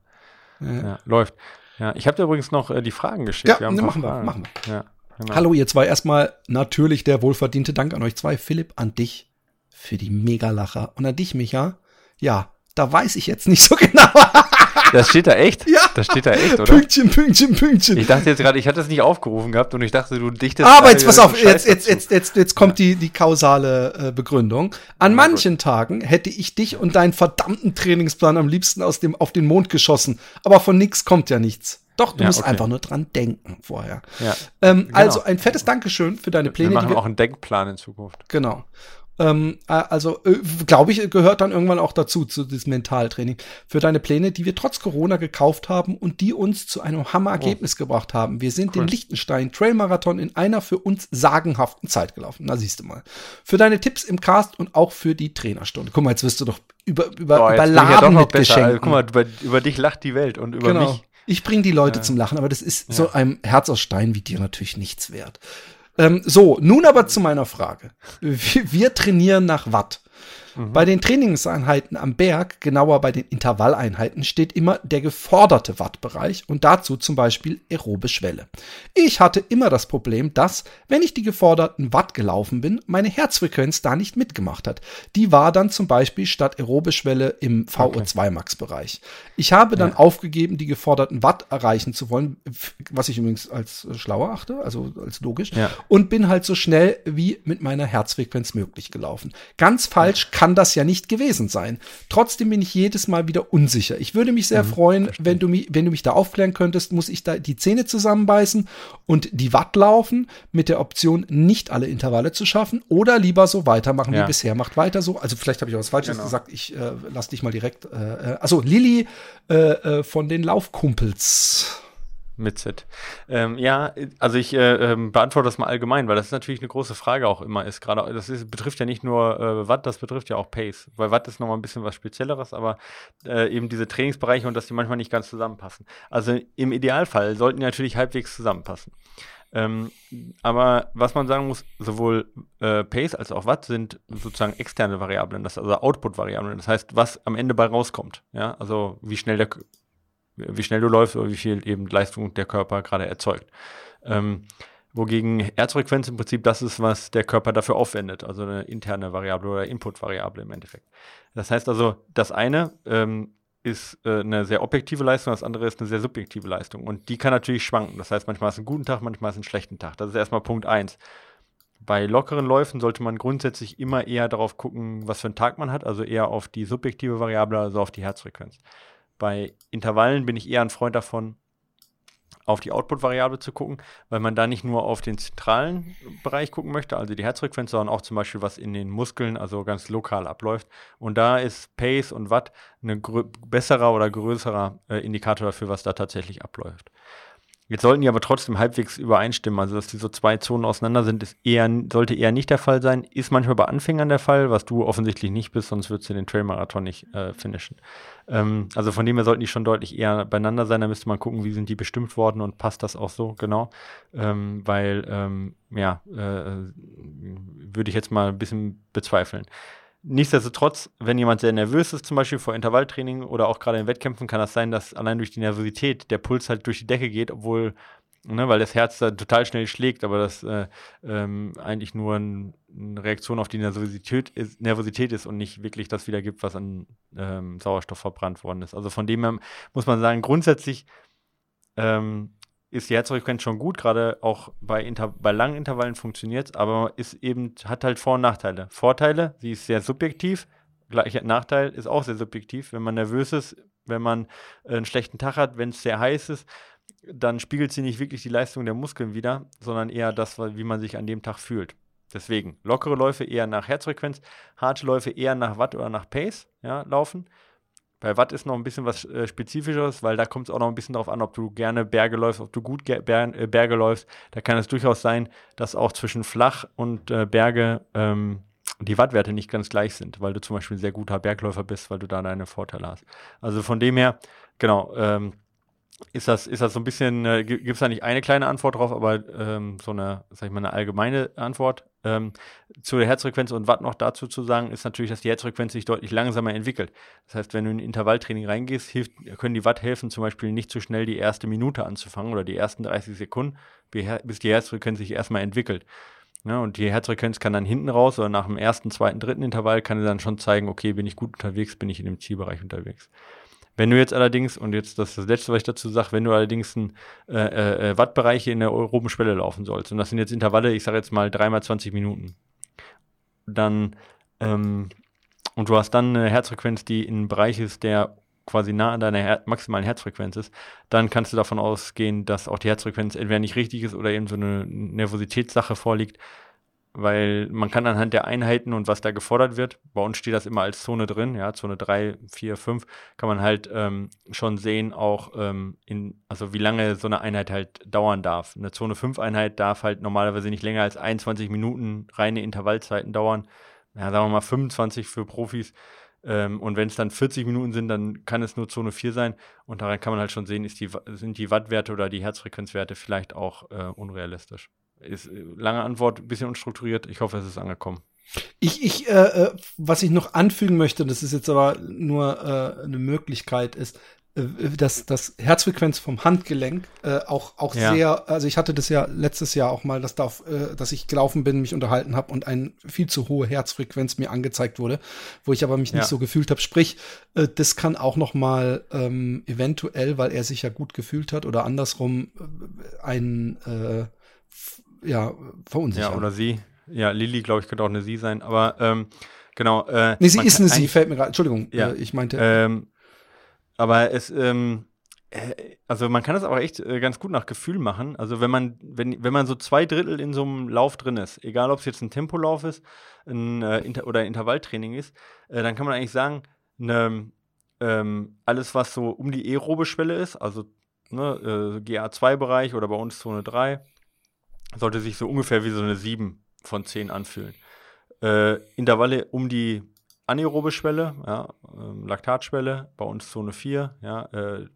ja. Läuft. Ja, ich habe dir übrigens noch äh, die Fragen geschickt. Ja, wir ne, machen wir, machen wir. Ja, genau. Hallo ihr zwei, erstmal natürlich der wohlverdiente Dank an euch zwei. Philipp, an dich für die Megalacher und an dich, Micha. Ja, da weiß ich jetzt nicht so genau. Das steht da echt? Ja. Das steht da echt, oder? Pünktchen, Pünktchen, Pünktchen. Ich dachte jetzt gerade, ich hatte das nicht aufgerufen gehabt und ich dachte, du dichtest. Aber jetzt pass auf, jetzt, jetzt, jetzt, jetzt, jetzt kommt die, die kausale äh, Begründung. An ja, manchen gut. Tagen hätte ich dich und deinen verdammten Trainingsplan am liebsten aus dem, auf den Mond geschossen. Aber von nix kommt ja nichts. Doch, du ja, musst okay. einfach nur dran denken vorher. Ja, ähm, genau. Also ein fettes Dankeschön für deine Pläne. Wir machen auch einen Denkplan in Zukunft. Genau. Ähm, äh, also, äh, glaube ich, gehört dann irgendwann auch dazu, zu diesem Mentaltraining. Für deine Pläne, die wir trotz Corona gekauft haben und die uns zu einem Hammerergebnis oh. gebracht haben. Wir sind cool. den Liechtenstein Trailmarathon in einer für uns sagenhaften Zeit gelaufen. Na, siehst du mal. Für deine Tipps im Cast und auch für die Trainerstunde. Guck mal, jetzt wirst du doch über, über, oh, überladen ja mit Geschenken. Also, guck mal, über, über, dich lacht die Welt und über genau. mich. Ich bringe die Leute ja. zum Lachen, aber das ist ja. so einem Herz aus Stein wie dir natürlich nichts wert. Ähm, so, nun aber zu meiner Frage. Wir, wir trainieren nach Watt. Mhm. Bei den Trainingseinheiten am Berg, genauer bei den Intervalleinheiten, steht immer der geforderte Wattbereich und dazu zum Beispiel aerobe Schwelle. Ich hatte immer das Problem, dass, wenn ich die geforderten Watt gelaufen bin, meine Herzfrequenz da nicht mitgemacht hat. Die war dann zum Beispiel statt aerobe Schwelle im VO2 Max Bereich. Ich habe dann ja. aufgegeben, die geforderten Watt erreichen zu wollen, was ich übrigens als schlauer achte, also als logisch, ja. und bin halt so schnell wie mit meiner Herzfrequenz möglich gelaufen. Ganz falsch kann kann das ja nicht gewesen sein. Trotzdem bin ich jedes Mal wieder unsicher. Ich würde mich sehr mhm, freuen, wenn du, mich, wenn du mich da aufklären könntest, muss ich da die Zähne zusammenbeißen und die Watt laufen mit der Option, nicht alle Intervalle zu schaffen oder lieber so weitermachen ja. wie bisher. Macht weiter so. Also vielleicht habe ich auch was Falsches genau. gesagt. Ich äh, lass dich mal direkt. Äh, also Lilly äh, äh, von den Laufkumpels mit Z. Ähm, ja, also ich äh, ähm, beantworte das mal allgemein, weil das natürlich eine große Frage auch immer ist. Gerade das ist, betrifft ja nicht nur äh, Watt, das betrifft ja auch Pace. Weil Watt ist nochmal ein bisschen was Spezielleres, aber äh, eben diese Trainingsbereiche und dass die manchmal nicht ganz zusammenpassen. Also im Idealfall sollten die natürlich halbwegs zusammenpassen. Ähm, aber was man sagen muss, sowohl äh, Pace als auch Watt sind sozusagen externe Variablen, das also Output-Variablen. Das heißt, was am Ende bei rauskommt. Ja, also wie schnell der wie schnell du läufst oder wie viel eben Leistung der Körper gerade erzeugt. Ähm, wogegen Herzfrequenz im Prinzip das ist, was der Körper dafür aufwendet, also eine interne Variable oder Input-Variable im Endeffekt. Das heißt also, das eine ähm, ist äh, eine sehr objektive Leistung, das andere ist eine sehr subjektive Leistung. Und die kann natürlich schwanken. Das heißt, manchmal ist es ein guten Tag, manchmal ist es ein schlechten Tag. Das ist erstmal Punkt eins. Bei lockeren Läufen sollte man grundsätzlich immer eher darauf gucken, was für einen Tag man hat, also eher auf die subjektive Variable, also auf die Herzfrequenz. Bei Intervallen bin ich eher ein Freund davon, auf die Output-Variable zu gucken, weil man da nicht nur auf den zentralen Bereich gucken möchte, also die Herzfrequenz, sondern auch zum Beispiel, was in den Muskeln, also ganz lokal abläuft. Und da ist Pace und Watt ein besserer oder größerer äh, Indikator dafür, was da tatsächlich abläuft. Jetzt sollten die aber trotzdem halbwegs übereinstimmen. Also, dass die so zwei Zonen auseinander sind, ist eher, sollte eher nicht der Fall sein. Ist manchmal bei Anfängern der Fall, was du offensichtlich nicht bist, sonst würdest du den Trailmarathon nicht äh, finishen. Ähm, also von dem her sollten die schon deutlich eher beieinander sein. Da müsste man gucken, wie sind die bestimmt worden und passt das auch so, genau. Ähm, weil, ähm, ja, äh, würde ich jetzt mal ein bisschen bezweifeln. Nichtsdestotrotz, wenn jemand sehr nervös ist, zum Beispiel vor Intervalltraining oder auch gerade in Wettkämpfen, kann das sein, dass allein durch die Nervosität der Puls halt durch die Decke geht, obwohl, ne, weil das Herz da total schnell schlägt, aber das äh, ähm, eigentlich nur ein, eine Reaktion auf die Nervosität ist, Nervosität ist und nicht wirklich das wiedergibt, was an ähm, Sauerstoff verbrannt worden ist. Also von dem her muss man sagen, grundsätzlich ähm, ist die Herzfrequenz schon gut, gerade auch bei, Inter bei langen Intervallen funktioniert es, aber ist eben, hat halt Vor- und Nachteile. Vorteile, sie ist sehr subjektiv, gleicher Nachteil ist auch sehr subjektiv. Wenn man nervös ist, wenn man einen schlechten Tag hat, wenn es sehr heiß ist, dann spiegelt sie nicht wirklich die Leistung der Muskeln wieder, sondern eher das, wie man sich an dem Tag fühlt. Deswegen lockere Läufe eher nach Herzfrequenz, harte Läufe eher nach Watt oder nach Pace ja, laufen. Bei Watt ist noch ein bisschen was äh, Spezifischeres, weil da kommt es auch noch ein bisschen darauf an, ob du gerne Berge läufst, ob du gut Ber äh, Berge läufst. Da kann es durchaus sein, dass auch zwischen Flach und äh, Berge ähm, die Wattwerte nicht ganz gleich sind, weil du zum Beispiel ein sehr guter Bergläufer bist, weil du da deine Vorteile hast. Also von dem her, genau, ähm, ist das, ist das so ein bisschen, äh, gibt es da nicht eine kleine Antwort drauf, aber ähm, so eine, sag ich mal, eine allgemeine Antwort. Ähm, zu der Herzfrequenz und Watt noch dazu zu sagen, ist natürlich, dass die Herzfrequenz sich deutlich langsamer entwickelt. Das heißt, wenn du in Intervalltraining reingehst, hilft, können die Watt helfen, zum Beispiel nicht zu so schnell die erste Minute anzufangen oder die ersten 30 Sekunden, bis die Herzfrequenz sich erstmal entwickelt. Ja, und die Herzfrequenz kann dann hinten raus oder nach dem ersten, zweiten, dritten Intervall kann dann schon zeigen, okay, bin ich gut unterwegs, bin ich in dem Zielbereich unterwegs. Wenn du jetzt allerdings, und jetzt das das Letzte, was ich dazu sage, wenn du allerdings ein, äh, äh, Wattbereiche in der aeroben Schwelle laufen sollst, und das sind jetzt Intervalle, ich sage jetzt mal dreimal 20 Minuten, dann, ähm, und du hast dann eine Herzfrequenz, die in einem Bereich ist, der quasi nah an deiner Her maximalen Herzfrequenz ist, dann kannst du davon ausgehen, dass auch die Herzfrequenz entweder nicht richtig ist oder eben so eine Nervositätssache vorliegt, weil man kann anhand der Einheiten und was da gefordert wird, bei uns steht das immer als Zone drin, ja, Zone 3, 4, 5, kann man halt ähm, schon sehen, auch ähm, in, also wie lange so eine Einheit halt dauern darf. Eine Zone 5 Einheit darf halt normalerweise nicht länger als 21 Minuten reine Intervallzeiten dauern. Ja, sagen wir mal 25 für Profis. Ähm, und wenn es dann 40 Minuten sind, dann kann es nur Zone 4 sein. Und daran kann man halt schon sehen, die, sind die Wattwerte oder die Herzfrequenzwerte vielleicht auch äh, unrealistisch. Ist äh, lange Antwort, ein bisschen unstrukturiert. Ich hoffe, es ist angekommen. Ich, ich, äh, äh, was ich noch anfügen möchte, das ist jetzt aber nur äh, eine Möglichkeit, ist, äh, dass das Herzfrequenz vom Handgelenk äh, auch auch ja. sehr, also ich hatte das ja letztes Jahr auch mal, dass da, äh, dass ich gelaufen bin, mich unterhalten habe und eine viel zu hohe Herzfrequenz mir angezeigt wurde, wo ich aber mich ja. nicht so gefühlt habe. Sprich, äh, das kann auch noch mal ähm, eventuell, weil er sich ja gut gefühlt hat oder andersrum äh, ein äh, ja, verunsichern. Ja, oder sie. Ja, Lilly, glaube ich, könnte auch eine sie sein, aber ähm, genau. Äh, nee, sie ist eine sie, fällt mir gerade. Entschuldigung, ja, äh, ich meinte. Ähm, aber es, ähm, äh, also man kann das aber echt äh, ganz gut nach Gefühl machen. Also wenn man, wenn, wenn man so zwei Drittel in so einem Lauf drin ist, egal ob es jetzt ein Tempolauf ist ein, äh, Inter oder ein Intervalltraining ist, äh, dann kann man eigentlich sagen, ne, ähm, alles, was so um die aerobe Schwelle ist, also ne, äh, GA2-Bereich oder bei uns Zone 3, sollte sich so ungefähr wie so eine 7 von 10 anfühlen. Äh, Intervalle um die anaerobe Schwelle, ja, äh, Laktatschwelle, bei uns Zone 4, ja, äh,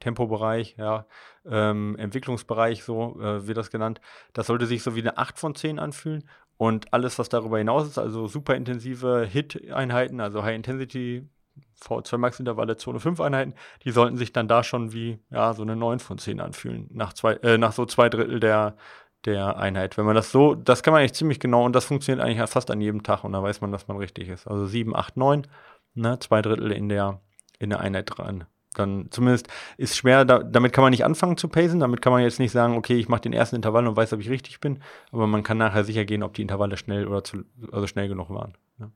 Tempobereich, ja, ähm, Entwicklungsbereich, so äh, wird das genannt. Das sollte sich so wie eine 8 von 10 anfühlen. Und alles, was darüber hinaus ist, also super intensive HIT-Einheiten, also High Intensity V2 Max Intervalle, Zone 5 Einheiten, die sollten sich dann da schon wie ja, so eine 9 von 10 anfühlen, nach, zwei, äh, nach so zwei Drittel der, der Einheit. Wenn man das so, das kann man eigentlich ziemlich genau und das funktioniert eigentlich fast an jedem Tag und da weiß man, dass man richtig ist. Also 7, 8, 9, ne, zwei Drittel in der, in der Einheit dran. Dann zumindest ist schwer, da, damit kann man nicht anfangen zu pacen, damit kann man jetzt nicht sagen, okay, ich mache den ersten Intervall und weiß, ob ich richtig bin, aber man kann nachher sicher gehen, ob die Intervalle schnell oder zu, also schnell genug waren. Ja.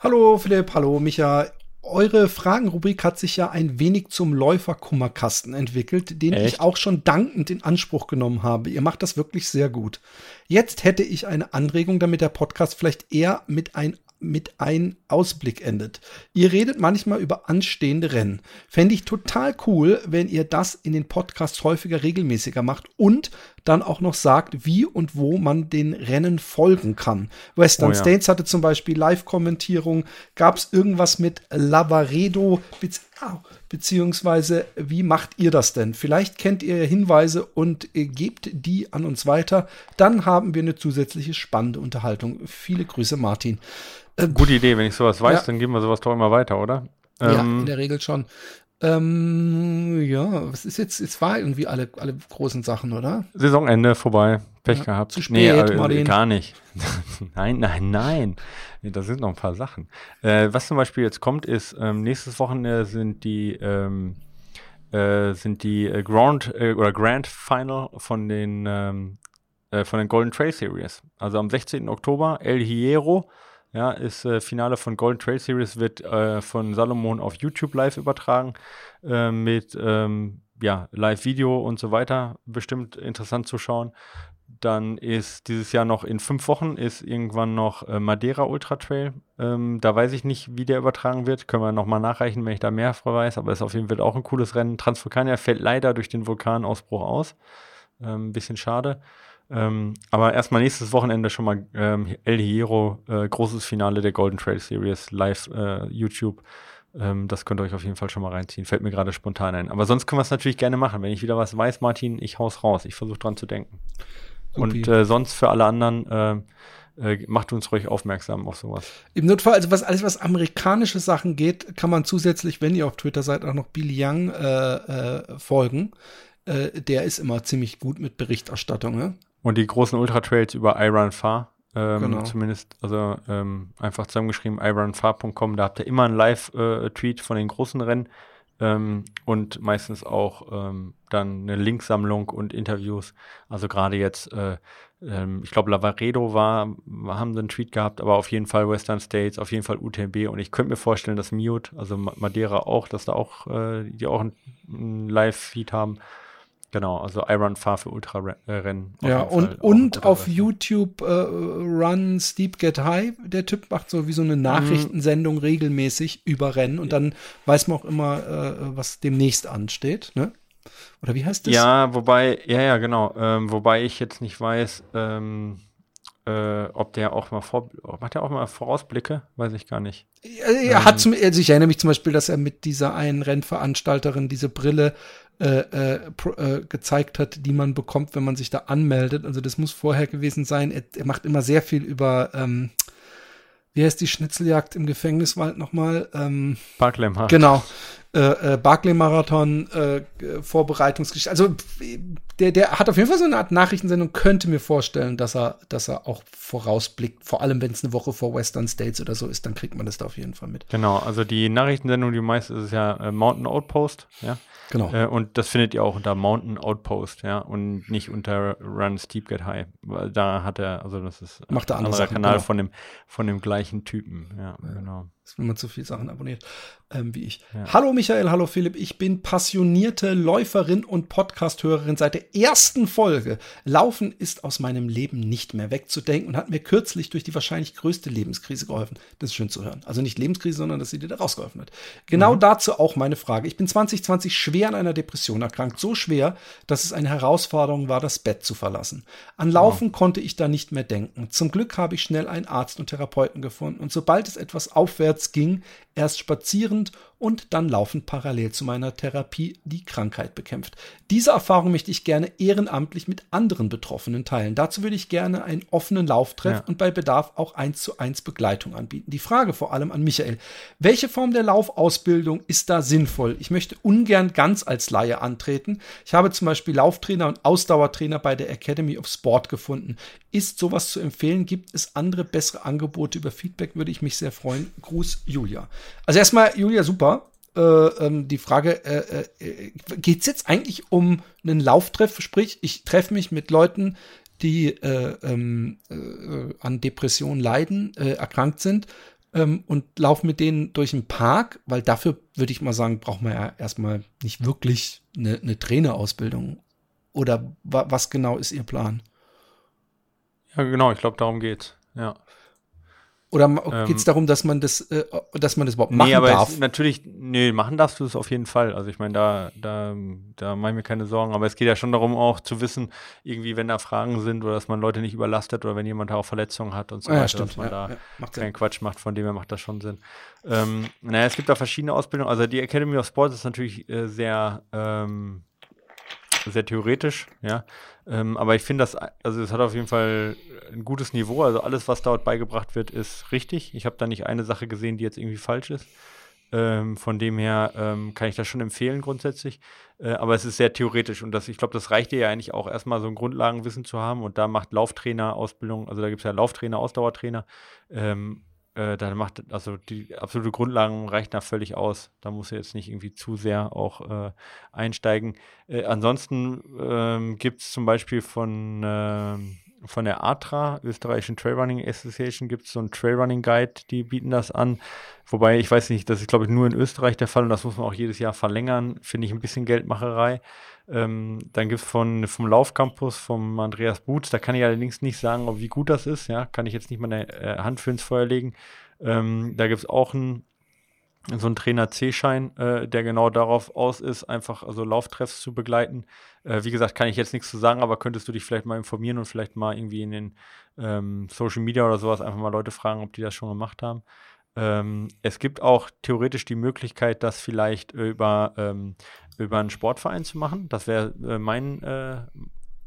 Hallo Philipp, hallo Micha eure Fragenrubrik hat sich ja ein wenig zum Läuferkummerkasten entwickelt, den Echt? ich auch schon dankend in Anspruch genommen habe. Ihr macht das wirklich sehr gut. Jetzt hätte ich eine Anregung, damit der Podcast vielleicht eher mit ein mit ein Ausblick endet. Ihr redet manchmal über anstehende Rennen. Fände ich total cool, wenn ihr das in den Podcasts häufiger regelmäßiger macht und dann auch noch sagt, wie und wo man den Rennen folgen kann. Western oh ja. States hatte zum Beispiel Live-Kommentierung. Gab es irgendwas mit Lavaredo? Beziehungsweise, wie macht ihr das denn? Vielleicht kennt ihr Hinweise und gebt die an uns weiter. Dann haben wir eine zusätzliche spannende Unterhaltung. Viele Grüße, Martin. Äh, Gute Idee, wenn ich sowas weiß, ja. dann geben wir sowas doch immer weiter, oder? Ja, ähm, in der Regel schon. Ähm, ja, was ist jetzt? Es war irgendwie alle, alle großen Sachen, oder? Saisonende vorbei. Pech ja, gehabt. Zu spät, nee, äh, gar nicht. nein, nein, nein. Nee, da sind noch ein paar Sachen. Äh, was zum Beispiel jetzt kommt, ist, ähm, nächstes Wochenende sind die, ähm, äh, sind die äh, Grand äh, oder Grand Final von den, ähm, äh, von den Golden Trail Series. Also am 16. Oktober, El Hierro ja, ist äh, Finale von Golden Trail Series, wird äh, von Salomon auf YouTube live übertragen äh, mit ähm, ja, Live-Video und so weiter. Bestimmt interessant zu schauen. Dann ist dieses Jahr noch in fünf Wochen ist irgendwann noch äh, Madeira Ultra Trail. Ähm, da weiß ich nicht, wie der übertragen wird. Können wir nochmal nachreichen, wenn ich da mehr weiß. Aber ist auf jeden Fall auch ein cooles Rennen. Transvulkania fällt leider durch den Vulkanausbruch aus. Ein ähm, bisschen schade. Ähm, aber erstmal nächstes Wochenende schon mal ähm, El Hierro, äh, großes Finale der Golden Trail Series, live äh, YouTube. Ähm, das könnt ihr euch auf jeden Fall schon mal reinziehen. Fällt mir gerade spontan ein. Aber sonst können wir es natürlich gerne machen. Wenn ich wieder was weiß, Martin, ich hau's raus. Ich versuche dran zu denken. Okay. Und äh, sonst für alle anderen, äh, äh, macht uns ruhig aufmerksam auf sowas. Im Notfall, also was alles, was amerikanische Sachen geht, kann man zusätzlich, wenn ihr auf Twitter seid, auch noch Billy Young äh, folgen. Der ist immer ziemlich gut mit Berichterstattung. Ne? Und die großen Ultra-Trails über iRunFar, ähm, genau. zumindest, also ähm, einfach zusammengeschrieben, iRunFar.com, da habt ihr immer einen Live-Tweet von den großen Rennen ähm, und meistens auch ähm, dann eine Linksammlung und Interviews. Also gerade jetzt, äh, ähm, ich glaube, Lavaredo war, haben sie einen Tweet gehabt, aber auf jeden Fall Western States, auf jeden Fall UTMB und ich könnte mir vorstellen, dass Mute, also Madeira auch, dass da auch, äh, die auch einen Live-Feed haben. Genau, also Iron Far für Ultrarennen. Ja, und, und auf YouTube äh, Run Steep Get High. Der Typ macht so wie so eine mhm. Nachrichtensendung mhm. regelmäßig über Rennen und dann weiß man auch immer, äh, was demnächst ansteht. Ne? Oder wie heißt das? Ja, wobei, ja, ja, genau. Ähm, wobei ich jetzt nicht weiß, ähm, äh, ob der auch mal vor, macht er auch mal Vorausblicke? Weiß ich gar nicht. Er, er hat ähm. zum, also ich erinnere mich zum Beispiel, dass er mit dieser einen Rennveranstalterin diese Brille äh, äh, äh, gezeigt hat, die man bekommt, wenn man sich da anmeldet. Also das muss vorher gewesen sein. Er, er macht immer sehr viel über, ähm, wie heißt die Schnitzeljagd im Gefängniswald nochmal? Ähm, Barclaymarkt. Genau. Äh, äh, Barclay-Marathon, äh, Vorbereitungsgeschichte. Also der, der hat auf jeden Fall so eine Art Nachrichtensendung, könnte mir vorstellen, dass er, dass er auch vorausblickt, vor allem wenn es eine Woche vor Western States oder so ist, dann kriegt man das da auf jeden Fall mit. Genau, also die Nachrichtensendung, die meist ist ja äh, Mountain Outpost, ja. Genau. Äh, und das findet ihr auch unter Mountain Outpost, ja, und nicht unter Run Steep Get High, weil da hat er, also das ist Macht ein anderer Kanal genau. von dem von dem gleichen Typen, ja, ja. genau wenn man zu viel Sachen abonniert, ähm, wie ich. Ja. Hallo Michael, hallo Philipp, ich bin passionierte Läuferin und Podcasthörerin seit der ersten Folge. Laufen ist aus meinem Leben nicht mehr wegzudenken und hat mir kürzlich durch die wahrscheinlich größte Lebenskrise geholfen. Das ist schön zu hören. Also nicht Lebenskrise, sondern dass sie dir da rausgeholfen hat. Genau mhm. dazu auch meine Frage. Ich bin 2020 schwer an einer Depression erkrankt. So schwer, dass es eine Herausforderung war, das Bett zu verlassen. An Laufen mhm. konnte ich da nicht mehr denken. Zum Glück habe ich schnell einen Arzt und Therapeuten gefunden und sobald es etwas aufwärts vorwärts ging, erst spazierend und dann laufend parallel zu meiner Therapie die Krankheit bekämpft. Diese Erfahrung möchte ich gerne ehrenamtlich mit anderen Betroffenen teilen. Dazu würde ich gerne einen offenen Lauftreff ja. und bei Bedarf auch eins zu eins Begleitung anbieten. Die Frage vor allem an Michael. Welche Form der Laufausbildung ist da sinnvoll? Ich möchte ungern ganz als Laie antreten. Ich habe zum Beispiel Lauftrainer und Ausdauertrainer bei der Academy of Sport gefunden. Ist sowas zu empfehlen? Gibt es andere bessere Angebote? Über Feedback würde ich mich sehr freuen. Gruß, Julia. Also erstmal, Julia, super. Äh, ähm, die Frage, äh, äh, geht es jetzt eigentlich um einen Lauftreff? Sprich, ich treffe mich mit Leuten, die äh, ähm, äh, an Depressionen leiden, äh, erkrankt sind ähm, und laufe mit denen durch den Park, weil dafür würde ich mal sagen, braucht man ja erstmal nicht wirklich eine, eine Trainerausbildung. Oder wa was genau ist Ihr Plan? Ja, genau, ich glaube, darum geht's. Ja. Oder ähm, geht es darum, dass man das, äh, dass man das überhaupt machen nee, aber darf? Es, natürlich, nee, machen darfst du es auf jeden Fall. Also ich meine, da, da, da mache ich mir keine Sorgen. Aber es geht ja schon darum, auch zu wissen, irgendwie, wenn da Fragen sind oder dass man Leute nicht überlastet oder wenn jemand auch Verletzungen hat und so ah, ja, weiter, stimmt, dass man ja, da ja, keinen Sinn. Quatsch macht. Von dem her macht das schon Sinn. Ähm, naja, es gibt da verschiedene Ausbildungen. Also die Academy of Sports ist natürlich äh, sehr ähm, sehr theoretisch, ja. Ähm, aber ich finde das, also es hat auf jeden Fall ein gutes Niveau. Also alles, was dort beigebracht wird, ist richtig. Ich habe da nicht eine Sache gesehen, die jetzt irgendwie falsch ist. Ähm, von dem her ähm, kann ich das schon empfehlen grundsätzlich. Äh, aber es ist sehr theoretisch und das, ich glaube, das reicht dir ja eigentlich auch erstmal so ein Grundlagenwissen zu haben. Und da macht Lauftrainer Ausbildung, also da gibt es ja Lauftrainer, Ausdauertrainer. Ähm, äh, dann macht, also die absolute Grundlagen reichen da völlig aus. Da muss er jetzt nicht irgendwie zu sehr auch äh, einsteigen. Äh, ansonsten ähm, gibt es zum Beispiel von, äh, von der ATRA, Österreichischen Trailrunning Association, gibt es so einen Trailrunning Guide, die bieten das an. Wobei ich weiß nicht, das ist glaube ich nur in Österreich der Fall und das muss man auch jedes Jahr verlängern. Finde ich ein bisschen Geldmacherei. Ähm, dann gibt es vom Laufcampus vom Andreas Boots, da kann ich allerdings nicht sagen, ob, wie gut das ist. Ja, kann ich jetzt nicht meine äh, Hand für ins Feuer legen. Ähm, da gibt es auch ein, so einen Trainer C-Schein, äh, der genau darauf aus ist, einfach also Lauftreffs zu begleiten. Äh, wie gesagt, kann ich jetzt nichts zu sagen, aber könntest du dich vielleicht mal informieren und vielleicht mal irgendwie in den ähm, Social Media oder sowas einfach mal Leute fragen, ob die das schon gemacht haben. Ähm, es gibt auch theoretisch die Möglichkeit, das vielleicht über, ähm, über einen Sportverein zu machen. Das wäre äh, mein, äh,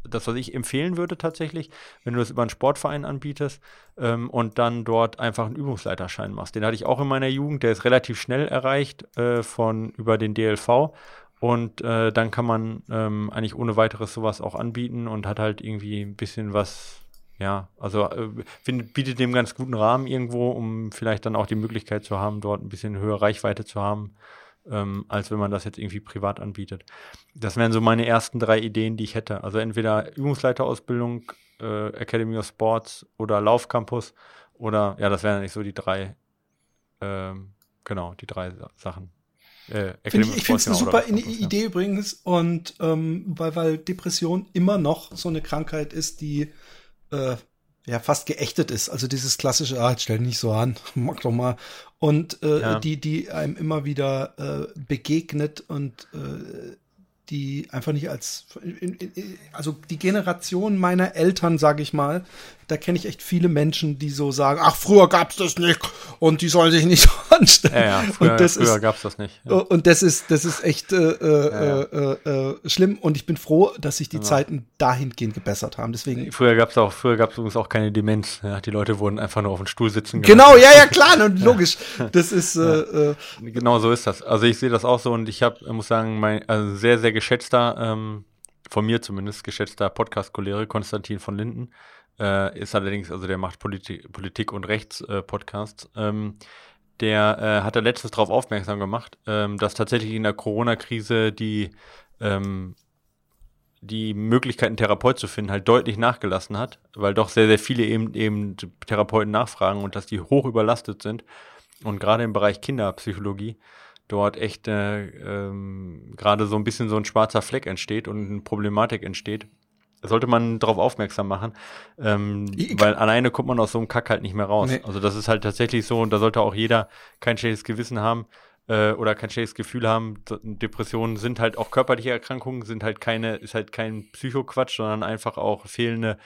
das, was ich empfehlen würde tatsächlich, wenn du das über einen Sportverein anbietest ähm, und dann dort einfach einen Übungsleiterschein machst. Den hatte ich auch in meiner Jugend, der ist relativ schnell erreicht äh, von über den DLV. Und äh, dann kann man ähm, eigentlich ohne weiteres sowas auch anbieten und hat halt irgendwie ein bisschen was ja, also äh, find, bietet dem ganz guten Rahmen irgendwo, um vielleicht dann auch die Möglichkeit zu haben, dort ein bisschen höhere Reichweite zu haben, ähm, als wenn man das jetzt irgendwie privat anbietet. Das wären so meine ersten drei Ideen, die ich hätte. Also entweder Übungsleiterausbildung, äh, Academy of Sports oder Laufcampus oder ja, das wären eigentlich so die drei, ähm, genau, die drei Sachen. Äh, find ich ich finde es eine super Idee ja. übrigens und ähm, weil, weil Depression immer noch so eine Krankheit ist, die äh, ja fast geächtet ist. Also dieses klassische, ah, stell nicht so an, mach doch mal. Und äh, ja. die, die einem immer wieder äh, begegnet und äh, die einfach nicht als, also die Generation meiner Eltern, sage ich mal, da kenne ich echt viele Menschen, die so sagen, ach, früher gab's das nicht und die sollen sich nicht so anstellen. Ja, ja früher, und das früher ist, gab's das nicht. Ja. Und das ist, das ist echt äh, äh, äh, äh, schlimm und ich bin froh, dass sich die Zeiten dahingehend gebessert haben. Deswegen früher gab's auch, früher gab's übrigens auch keine Demenz. Die Leute wurden einfach nur auf dem Stuhl sitzen. Genau, ja, ja, klar, und logisch. Das ist äh, äh, genau so ist das. Also ich sehe das auch so und ich habe, muss sagen, mein also sehr, sehr geschätzter ähm, von mir zumindest geschätzter Podcast-Kollege Konstantin von Linden, äh, ist allerdings, also der macht Politi Politik und Rechts-Podcasts. Äh, ähm, der äh, hat da letztens darauf aufmerksam gemacht, ähm, dass tatsächlich in der Corona-Krise die, ähm, die Möglichkeiten, Therapeut zu finden, halt deutlich nachgelassen hat, weil doch sehr, sehr viele eben, eben Therapeuten nachfragen und dass die hoch überlastet sind. Und gerade im Bereich Kinderpsychologie dort echt äh, ähm, gerade so ein bisschen so ein schwarzer Fleck entsteht und eine Problematik entsteht, sollte man darauf aufmerksam machen, ähm, weil alleine kommt man aus so einem Kack halt nicht mehr raus. Nee. Also das ist halt tatsächlich so und da sollte auch jeder kein schlechtes Gewissen haben äh, oder kein schlechtes Gefühl haben. Depressionen sind halt auch körperliche Erkrankungen, sind halt keine, ist halt kein Psychoquatsch, sondern einfach auch fehlende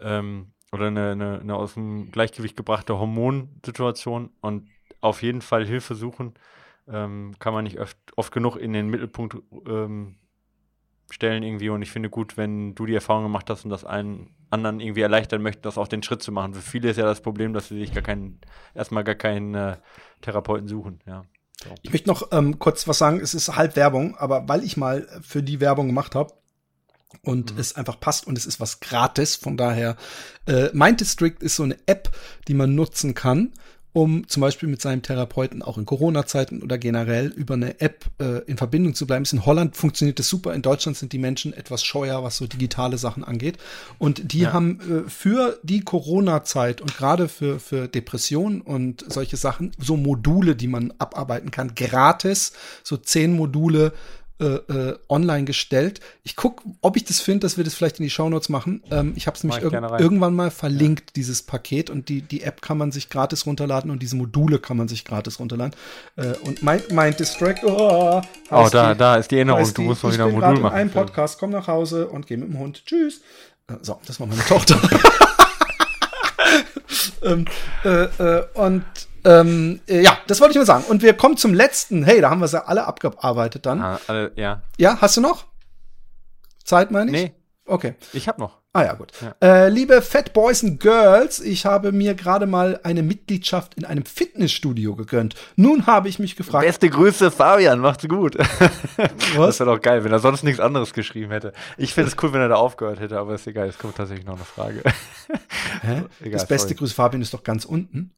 ähm, oder eine, eine, eine aus dem Gleichgewicht gebrachte Hormonsituation und auf jeden Fall Hilfe suchen. Ähm, kann man nicht oft, oft genug in den Mittelpunkt ähm, stellen irgendwie. Und ich finde gut, wenn du die Erfahrung gemacht hast und das allen anderen irgendwie erleichtern möchtest, das auch den Schritt zu machen. Für viele ist ja das Problem, dass sie sich gar keinen, erstmal gar keinen äh, Therapeuten suchen, ja. So. Ich möchte noch ähm, kurz was sagen, es ist halb Werbung, aber weil ich mal für die Werbung gemacht habe, und mhm. es einfach passt und es ist was gratis. Von daher, äh, Mind District ist so eine App, die man nutzen kann, um zum Beispiel mit seinem Therapeuten auch in Corona-Zeiten oder generell über eine App äh, in Verbindung zu bleiben. Ist in Holland funktioniert das super. In Deutschland sind die Menschen etwas scheuer, was so digitale Sachen angeht. Und die ja. haben äh, für die Corona-Zeit und gerade für, für Depressionen und solche Sachen so Module, die man abarbeiten kann, gratis. So zehn Module äh, äh, online gestellt. Ich guck, ob ich das finde, dass wir das vielleicht in die Shownotes machen. Ähm, ich habe es nämlich irg irgendwann mal verlinkt, dieses Paket. Und die, die App kann man sich gratis runterladen und diese Module kann man sich gratis runterladen. Äh, und mein, mein Distract, oh, Oh, da, die- da ist die Erinnerung. Du musst mal wieder ein Modul machen. Philipp. Podcast, komm nach Hause und geh mit dem Hund. Tschüss. Äh, So, das war meine Tochter. Ähm, äh, äh, und ähm, äh, ja, das wollte ich mal sagen. Und wir kommen zum letzten. Hey, da haben wir sie alle abgearbeitet dann. Ah, ja. Ja, hast du noch? Zeit, meine ich? Nee, Okay. ich hab noch. Ah ja, gut. Ja. Äh, liebe Fat Boys and Girls, ich habe mir gerade mal eine Mitgliedschaft in einem Fitnessstudio gegönnt. Nun habe ich mich gefragt, Beste Grüße, Fabian, macht's gut. Was? Das wäre doch geil, wenn er sonst nichts anderes geschrieben hätte. Ich finde es cool, wenn er da aufgehört hätte, aber ist egal, es kommt tatsächlich noch eine Frage. Hä? Egal, das beste sorry. Grüß Fabian ist doch ganz unten.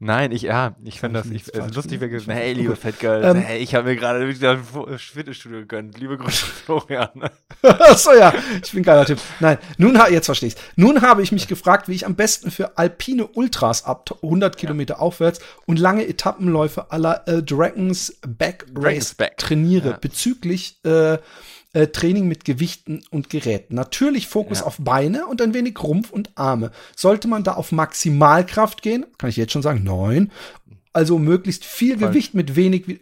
Nein, ich, ja, ich Hab das, ich ist lustig, wenn gesagt, hey, liebe. Fat Girls, Ähm, hey, ich habe mir gerade wieder ein Fitnessstudio gegönnt. Liebe Grüße, Florian. Achso, ja, ich bin geiler Typ. Nein, nun, jetzt verstehe ich's. Nun habe ich mich gefragt, wie ich am besten für alpine Ultras ab 100 Kilometer aufwärts und lange Etappenläufe aller äh, Dragons Back Race Dragons Back. trainiere, Ja. bezüglich äh, äh, Training mit Gewichten und Geräten. Natürlich Fokus Ja. auf Beine und ein wenig Rumpf und Arme. Sollte man da auf Maximalkraft gehen, kann ich jetzt schon sagen, nein. Also möglichst viel Falsch. Gewicht mit wenig.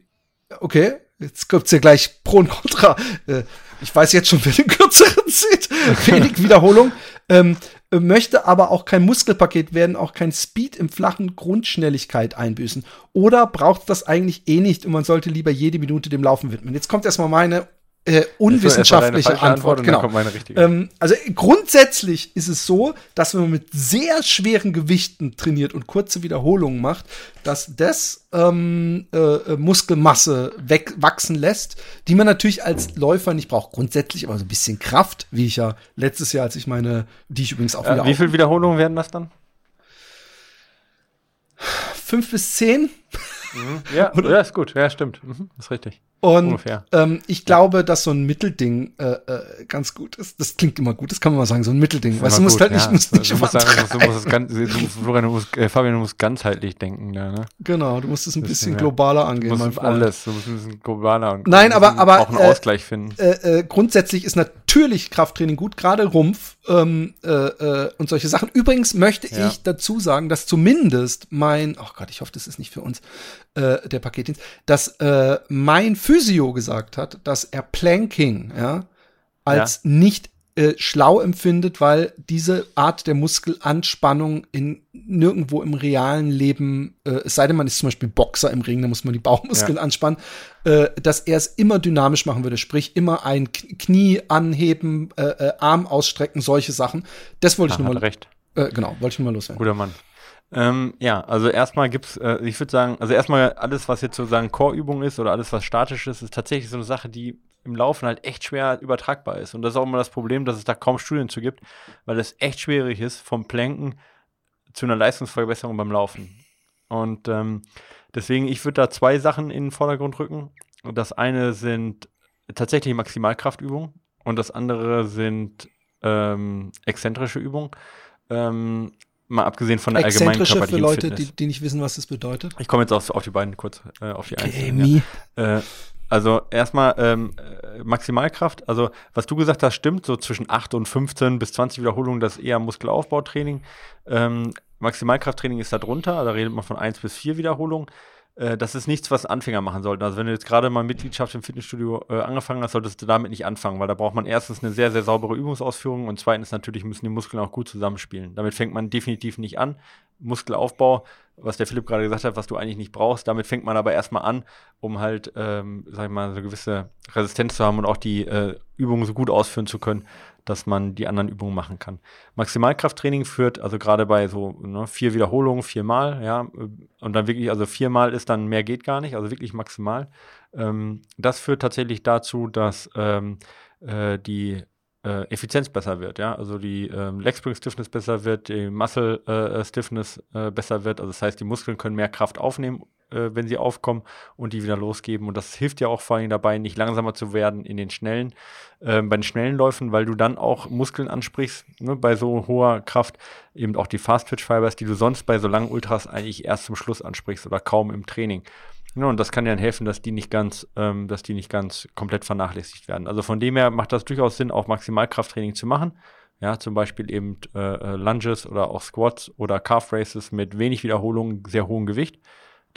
Okay, jetzt gibt's ja gleich Pro und Contra. Äh, ich weiß jetzt schon, wer den kürzeren zieht. wenig Wiederholung. Ähm, äh, möchte aber auch kein Muskelpaket werden, auch kein Speed im flachen Grundschnelligkeit einbüßen. Oder braucht das eigentlich eh nicht und man sollte lieber jede Minute dem Laufen widmen? Jetzt kommt erstmal meine äh, unwissenschaftliche falsche Antwort. und Genau. Ähm, also grundsätzlich ist es so, dass wenn man mit sehr schweren Gewichten trainiert und kurze Wiederholungen macht, dass das ähm, äh, äh, Muskelmasse wegwachsen lässt, die man natürlich als Läufer nicht braucht. Grundsätzlich aber so ein bisschen Kraft, wie ich ja letztes Jahr, als ich meine, die ich übrigens auch wieder äh, wie auf- viele Wiederholungen werden das dann? fünf bis zehn. Ja, ja, ist gut. Ja, stimmt. Mhm, ist richtig. Und Ungefähr. ähm, ich glaube, dass so ein Mittelding äh, äh, ganz gut ist. Das klingt immer gut, das kann man mal sagen, so ein Mittelding. Weißt du, du musst halt nicht, musst nicht du musst sagen, du musst, du musst es ganz, du, Florian, du musst, äh, Fabian, du musst ganzheitlich denken da, ne? Genau, du musst es ein Bisschen mehr. globaler Du angehen, mein musst alles, du musst ein bisschen globaler und Nein, du aber- musst aber, auch einen äh, Ausgleich finden. äh, äh, grundsätzlich ist natürlich Krafttraining gut, gerade Rumpf ähm, äh, äh, und solche Sachen. Übrigens möchte Ja. ich dazu sagen, dass zumindest mein, oh Gott, ich hoffe, das ist nicht für uns äh, der Paketdienst, dass äh, mein Physio gesagt hat, dass er Planking ja als nicht äh, schlau empfindet, weil diese Art der Muskelanspannung in nirgendwo im realen Leben, äh, es sei denn, man ist zum Beispiel Boxer im Ring, da muss man die Bauchmuskeln Ja. anspannen, äh, dass er es immer dynamisch machen würde, sprich immer ein Knie anheben, äh, äh, Arm ausstrecken, solche Sachen. Das wollte ich nur mal, recht. äh, genau, wollte ich nur mal loswerden. Guter Mann. Ähm, ja, also erstmal gibt's, äh, ich würde sagen, also erstmal alles, was jetzt sozusagen Core-Übung ist oder alles, was statisch ist, ist tatsächlich so eine Sache, die im Laufen halt echt schwer übertragbar ist. Und das ist auch immer das Problem, dass es da kaum Studien zu gibt, weil es echt schwierig ist, vom Planken zu einer Leistungsverbesserung beim Laufen. Und ähm, deswegen, ich würde da zwei Sachen in den Vordergrund rücken. Und das eine sind tatsächlich Maximalkraftübungen und das andere sind ähm, exzentrische Übungen. Ähm, mal abgesehen von der allgemeinen Exzentrische für körperlichen Leute, Fitness. die, die nicht wissen, was das bedeutet. Ich komme jetzt auf, auf die beiden kurz, äh, auf die einzelnen. Amy. Ja. Äh, also erstmal ähm, äh, Maximalkraft, also was du gesagt hast, stimmt, so zwischen 8 und 15 bis 20 Wiederholungen, das ist eher Muskelaufbautraining. Ähm, Maximalkrafttraining ist da drunter, da redet man von 1 bis 4 Wiederholungen. Äh, das ist nichts, was Anfänger machen sollten. Also wenn du jetzt gerade mal Mitgliedschaft im Fitnessstudio äh, angefangen hast, solltest du damit nicht anfangen, weil da braucht man erstens eine sehr, sehr saubere Übungsausführung und zweitens natürlich müssen die Muskeln auch gut zusammenspielen. Damit fängt man definitiv nicht an. Muskelaufbau, was der Philipp gerade gesagt hat, was du eigentlich nicht brauchst, damit fängt man aber erstmal an, um halt, ähm, sag ich mal, so eine gewisse Resistenz zu haben und auch die äh, Übungen so gut ausführen zu können, dass man die anderen Übungen machen kann. Maximalkrafttraining führt, also gerade bei so ne, vier Wiederholungen, viermal, ja, und dann wirklich, also viermal ist dann mehr geht gar nicht, also wirklich maximal. Ähm, das führt tatsächlich dazu, dass ähm, äh, die äh, Effizienz besser wird, ja, also die ähm, Leg Spring Stiffness besser wird, die Muscle äh, Stiffness äh, besser wird, also das heißt, die Muskeln können mehr Kraft aufnehmen, äh, wenn sie aufkommen und die wieder losgeben und das hilft ja auch vor allem dabei, nicht langsamer zu werden in den schnellen, äh, bei den schnellen Läufen, weil du dann auch Muskeln ansprichst, ne, bei so hoher Kraft, eben auch die Fast Twitch Fibers, die du sonst bei so langen Ultras eigentlich erst zum Schluss ansprichst oder kaum im Training. Ja, und das kann ja helfen, dass die nicht ganz, ähm, dass die nicht ganz komplett vernachlässigt werden. Also von dem her macht das durchaus Sinn, auch Maximalkrafttraining zu machen. Ja, zum Beispiel eben äh, äh, Lunges oder auch Squats oder Calf Races mit wenig Wiederholungen, sehr hohem Gewicht.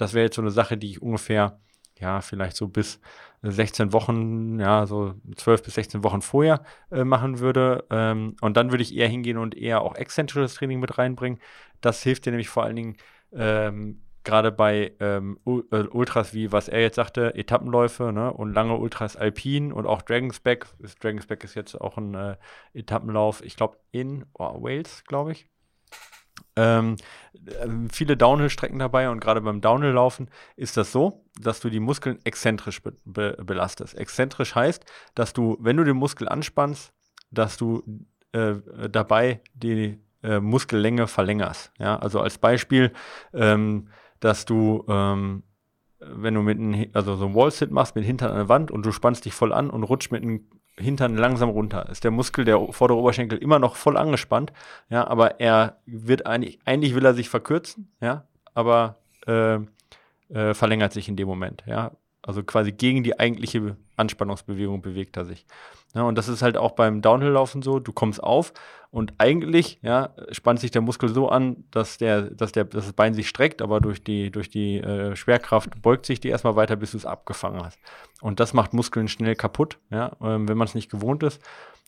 Das wäre jetzt so eine Sache, die ich ungefähr, ja, vielleicht so bis 16 Wochen, ja, so 12 bis 16 Wochen vorher äh, machen würde. Ähm, und dann würde ich eher hingehen und eher auch exzentrisches Training mit reinbringen. Das hilft dir nämlich vor allen Dingen ähm, gerade bei ähm, äh, Ultras wie, was er jetzt sagte, Etappenläufe ne, und lange Ultras Alpin und auch Dragonsback. Dragonsback ist jetzt auch ein äh, Etappenlauf, ich glaube in oh, Wales, glaube ich. Ähm, äh, viele Downhill-Strecken dabei und gerade beim Downhill-Laufen ist das so, dass du die Muskeln exzentrisch be be belastest. Exzentrisch heißt, dass du, wenn du den Muskel anspannst, dass du äh, dabei die äh, Muskellänge verlängerst. Ja? Also als Beispiel, ähm, dass du, ähm, wenn du mit einem, also so ein Wall-Sit machst mit Hintern an der Wand und du spannst dich voll an und rutscht mit einem Hintern langsam runter, ist der Muskel, der vordere Oberschenkel immer noch voll angespannt, ja, aber er wird eigentlich, eigentlich will er sich verkürzen, ja, aber äh, äh, verlängert sich in dem Moment, ja. Also quasi gegen die eigentliche Anspannungsbewegung bewegt er sich. Ja, und das ist halt auch beim Downhill-Laufen so, du kommst auf und eigentlich ja, spannt sich der Muskel so an, dass, der, dass, der, dass das Bein sich streckt, aber durch die, durch die äh, Schwerkraft beugt sich die erstmal weiter, bis du es abgefangen hast. Und das macht Muskeln schnell kaputt, ja, ähm, wenn man es nicht gewohnt ist.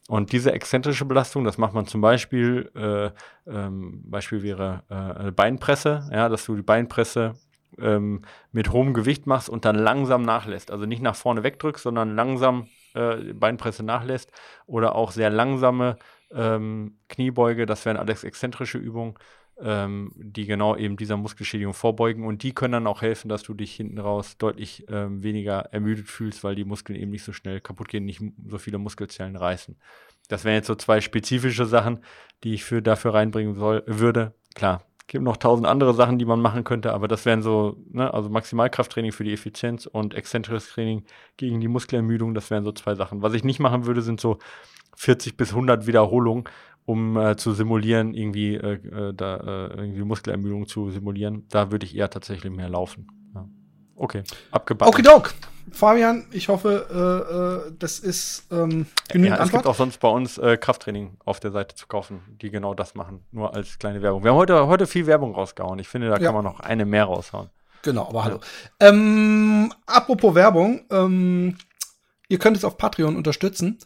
Und diese exzentrische Belastung, das macht man zum Beispiel, äh, ähm, Beispiel wäre äh, Beinpresse, ja, dass du die Beinpresse ähm, mit hohem Gewicht machst und dann langsam nachlässt. Also nicht nach vorne wegdrückst, sondern langsam äh, Beinpresse nachlässt. Oder auch sehr langsame ähm, Kniebeuge, das wären alles exzentrische Übungen, ähm, die genau eben dieser Muskelschädigung vorbeugen. Und die können dann auch helfen, dass du dich hinten raus deutlich ähm, weniger ermüdet fühlst, weil die Muskeln eben nicht so schnell kaputt gehen, nicht so viele Muskelzellen reißen. Das wären jetzt so zwei spezifische Sachen, die ich für, dafür reinbringen soll, würde. Klar, gibt noch tausend andere Sachen, die man machen könnte, aber das wären so, ne, also Maximalkrafttraining für die Effizienz und exzentrisches Training gegen die Muskelermüdung, das wären so zwei Sachen. Was ich nicht machen würde, sind so 40 bis 100 Wiederholungen, um äh, zu simulieren, irgendwie, äh, äh, da, äh, irgendwie Muskelermüdung zu simulieren. Da würde ich eher tatsächlich mehr laufen. Ja. Okay, abgebaut. Okay, Doc. Fabian, ich hoffe, äh, äh, das ist ähm, genügend ja, Es gibt auch sonst bei uns äh, Krafttraining auf der Seite zu kaufen, die genau das machen. Nur als kleine Werbung. Wir haben heute, heute viel Werbung rausgehauen. Ich finde, da ja. kann man noch eine mehr raushauen. Genau, aber hallo. Ähm, apropos Werbung, ähm, ihr könnt es auf Patreon unterstützen.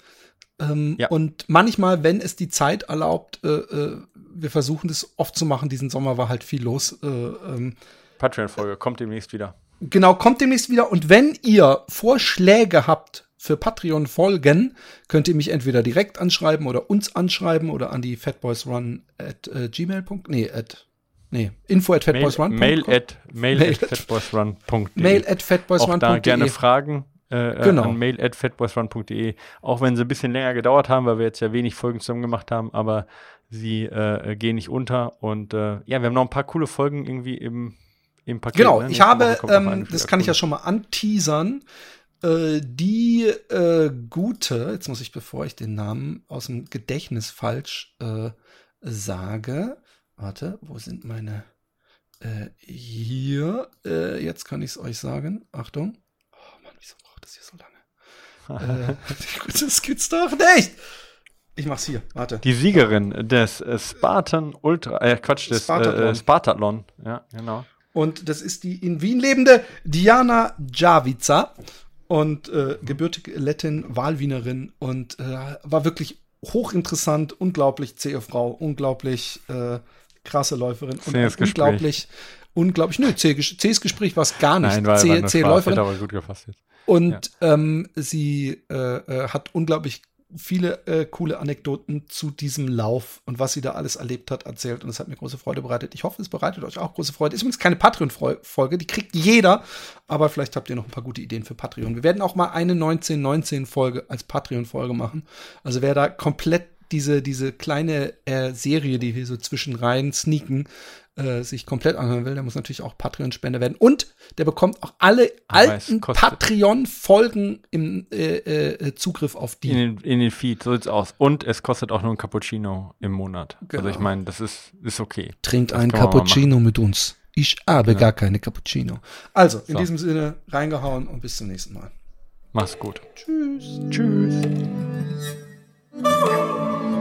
Ähm, ja. Und manchmal, wenn es die Zeit erlaubt, äh, äh, wir versuchen das oft zu machen. Diesen Sommer war halt viel los. Äh, ähm, Patreon-Folge kommt demnächst wieder. Genau, kommt demnächst wieder. Und wenn ihr Vorschläge habt für Patreon-Folgen, könnt ihr mich entweder direkt anschreiben oder uns anschreiben oder an die fatboysrun at äh, gmail. Nee, at Nee, info at fatboysrun. Mail, mail at, mail, mail at fatboysrun.de. Mail at fatboysrun.de. Auch da gerne Fragen äh, genau. an mail at fatboysrun.de. Auch wenn sie ein bisschen länger gedauert haben, weil wir jetzt ja wenig Folgen zusammen gemacht haben, aber sie äh, gehen nicht unter. Und äh, ja, wir haben noch ein paar coole Folgen irgendwie im im Paket. Genau, ne? ich habe, ähm, das kann ich ja schon mal anteasern, äh, die äh, gute, jetzt muss ich, bevor ich den Namen aus dem Gedächtnis falsch äh, sage, warte, wo sind meine, äh, hier, äh, jetzt kann ich es euch sagen, Achtung. Oh Mann, wieso braucht das hier so lange? äh, das gibt's doch nicht! Ich mach's hier, warte. Die Siegerin des äh, Spartan Ultra, äh, Quatsch, des Spartathlon. Äh, Spartathlon. Ja, genau. Und das ist die in Wien lebende Diana Javica und äh, gebürtige Lettin, Wahlwienerin und äh, war wirklich hochinteressant, unglaublich zähe Frau, unglaublich äh, krasse Läuferin und unglaublich, unglaublich, nö, zähes Gespräch war es gar nicht. Nein, war, zähe, war zähe Läuferin. Aber gut gefasst jetzt. Und ja. ähm, sie äh, äh, hat unglaublich viele äh, coole Anekdoten zu diesem Lauf und was sie da alles erlebt hat, erzählt. Und es hat mir große Freude bereitet. Ich hoffe, es bereitet euch auch große Freude. Ist übrigens keine Patreon-Folge, die kriegt jeder. Aber vielleicht habt ihr noch ein paar gute Ideen für Patreon. Wir werden auch mal eine 1919-Folge als Patreon-Folge machen. Also wer da komplett diese, diese kleine äh, Serie, die wir so zwischen rein sneaken, äh, sich komplett anhören will, der muss natürlich auch Patreon-Spender werden. Und der bekommt auch alle Aber alten Patreon-Folgen im äh, äh, Zugriff auf die. In den, in den Feed, so sieht's aus. Und es kostet auch nur ein Cappuccino im Monat. Genau. Also ich genau. meine, das ist, ist okay. Trinkt ein Cappuccino mit uns. Ich habe Genau. gar keine Cappuccino. Also, in So. diesem Sinne, reingehauen und bis zum nächsten Mal. Mach's gut. Tschüss. Tschüss.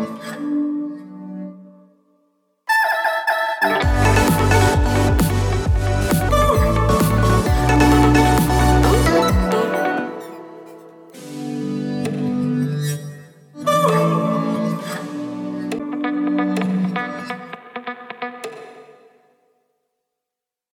Thank you.